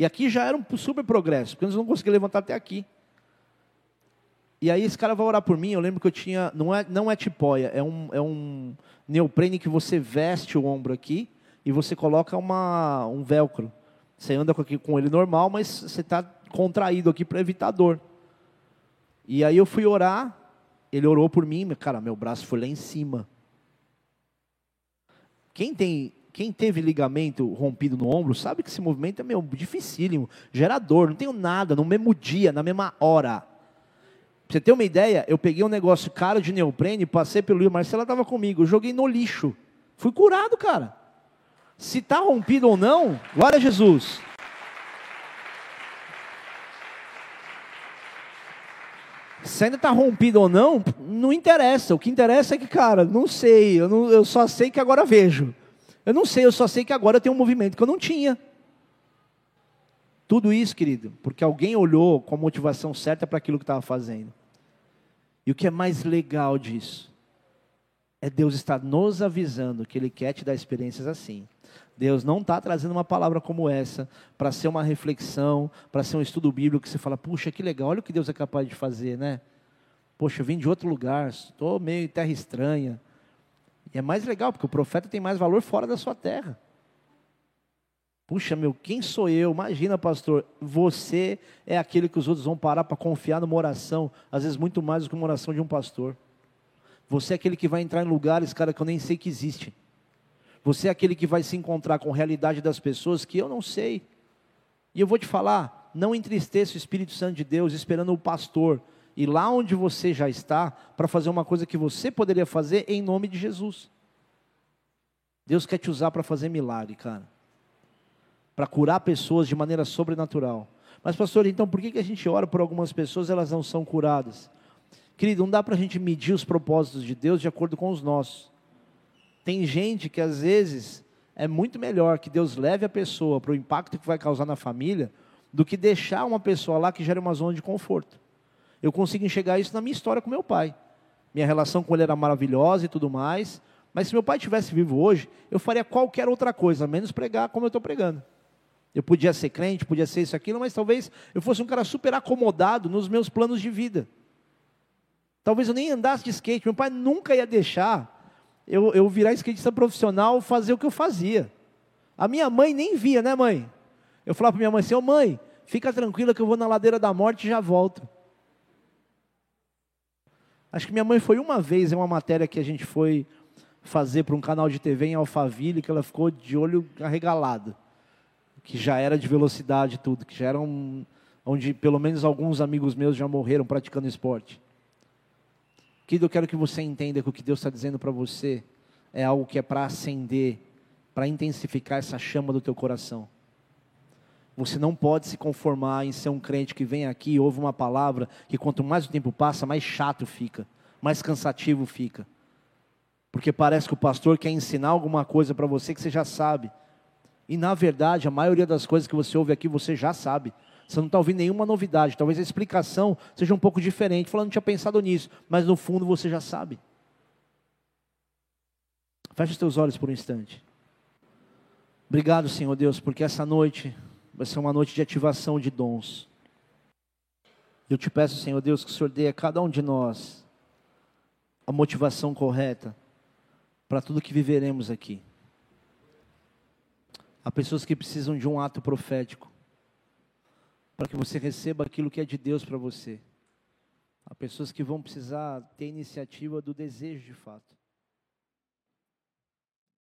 Speaker 1: E aqui já era um super progresso, porque eu não conseguia levantar até aqui. E aí esse cara vai orar por mim, eu lembro que eu tinha, não é, não é tipóia, é um, é um neoprene que você veste o ombro aqui e você coloca uma, um velcro. Você anda com, aqui, com ele normal, mas você está contraído aqui para evitar dor. E aí eu fui orar, ele orou por mim, cara, meu braço foi lá em cima. Quem tem quem teve ligamento rompido no ombro sabe que esse movimento é meio dificílimo, gerador, não tenho nada, no mesmo dia, na mesma hora. Pra você ter uma ideia, eu peguei um negócio caro de neoprene, passei pelo Rio, Marcela estava comigo, joguei no lixo. Fui curado, cara. Se está rompido ou não, glória a Jesus. Se ainda está rompido ou não, não interessa. O que interessa é que, cara, não sei, eu, não, eu só sei que agora vejo. Eu não sei, eu só sei que agora eu tenho um movimento que eu não tinha. Tudo isso, querido, porque alguém olhou com a motivação certa para aquilo que estava fazendo. E o que é mais legal disso é Deus estar nos avisando que Ele quer te dar experiências assim. Deus não está trazendo uma palavra como essa para ser uma reflexão, para ser um estudo bíblico que você fala, puxa, que legal, olha o que Deus é capaz de fazer, né? Poxa, eu vim de outro lugar, estou meio em terra estranha. E é mais legal, porque o profeta tem mais valor fora da sua terra. Puxa, meu, quem sou eu? Imagina, pastor, você é aquele que os outros vão parar para confiar numa oração, às vezes muito mais do que uma oração de um pastor. Você é aquele que vai entrar em lugares, cara, que eu nem sei que existe. Você é aquele que vai se encontrar com a realidade das pessoas que eu não sei. E eu vou te falar, não entristeça o Espírito Santo de Deus esperando o pastor e lá onde você já está para fazer uma coisa que você poderia fazer em nome de Jesus. Deus quer te usar para fazer milagre, cara. Para curar pessoas de maneira sobrenatural. Mas, pastor, então por que, que a gente ora por algumas pessoas e elas não são curadas? Querido, não dá para a gente medir os propósitos de Deus de acordo com os nossos. Tem gente que às vezes é muito melhor que Deus leve a pessoa para o impacto que vai causar na família do que deixar uma pessoa lá que gere uma zona de conforto. Eu consigo enxergar isso na minha história com meu pai. Minha relação com ele era maravilhosa e tudo mais. Mas se meu pai tivesse vivo hoje, eu faria qualquer outra coisa, menos pregar como eu estou pregando. Eu podia ser crente, podia ser isso, aquilo, mas talvez eu fosse um cara super acomodado nos meus planos de vida. Talvez eu nem andasse de skate. Meu pai nunca ia deixar eu, eu virar skatista profissional fazer o que eu fazia. A minha mãe nem via, né, mãe? Eu falava para minha mãe assim: Ô oh, mãe, fica tranquila que eu vou na ladeira da morte e já volto. Acho que minha mãe foi uma vez em uma matéria que a gente foi fazer para um canal de TV em Alphaville, que ela ficou de olho arregalado. Que já era de velocidade tudo, que já era um, onde pelo menos alguns amigos meus já morreram praticando esporte. Querido, eu quero que você entenda que o que Deus está dizendo para você é algo que é para acender, para intensificar essa chama do teu coração. Você não pode se conformar em ser um crente que vem aqui e ouve uma palavra que quanto mais o tempo passa, mais chato fica, mais cansativo fica. Porque parece que o pastor quer ensinar alguma coisa para você que você já sabe. E na verdade, a maioria das coisas que você ouve aqui você já sabe. Você não está ouvindo nenhuma novidade. Talvez a explicação seja um pouco diferente. Falando, não tinha pensado nisso, mas no fundo você já sabe. Feche os teus olhos por um instante. Obrigado, Senhor Deus, porque essa noite vai ser uma noite de ativação de dons. Eu te peço, Senhor Deus, que o Senhor dê a cada um de nós a motivação correta para tudo que viveremos aqui. Há pessoas que precisam de um ato profético para que você receba aquilo que é de Deus para você. Há pessoas que vão precisar ter iniciativa do desejo de fato.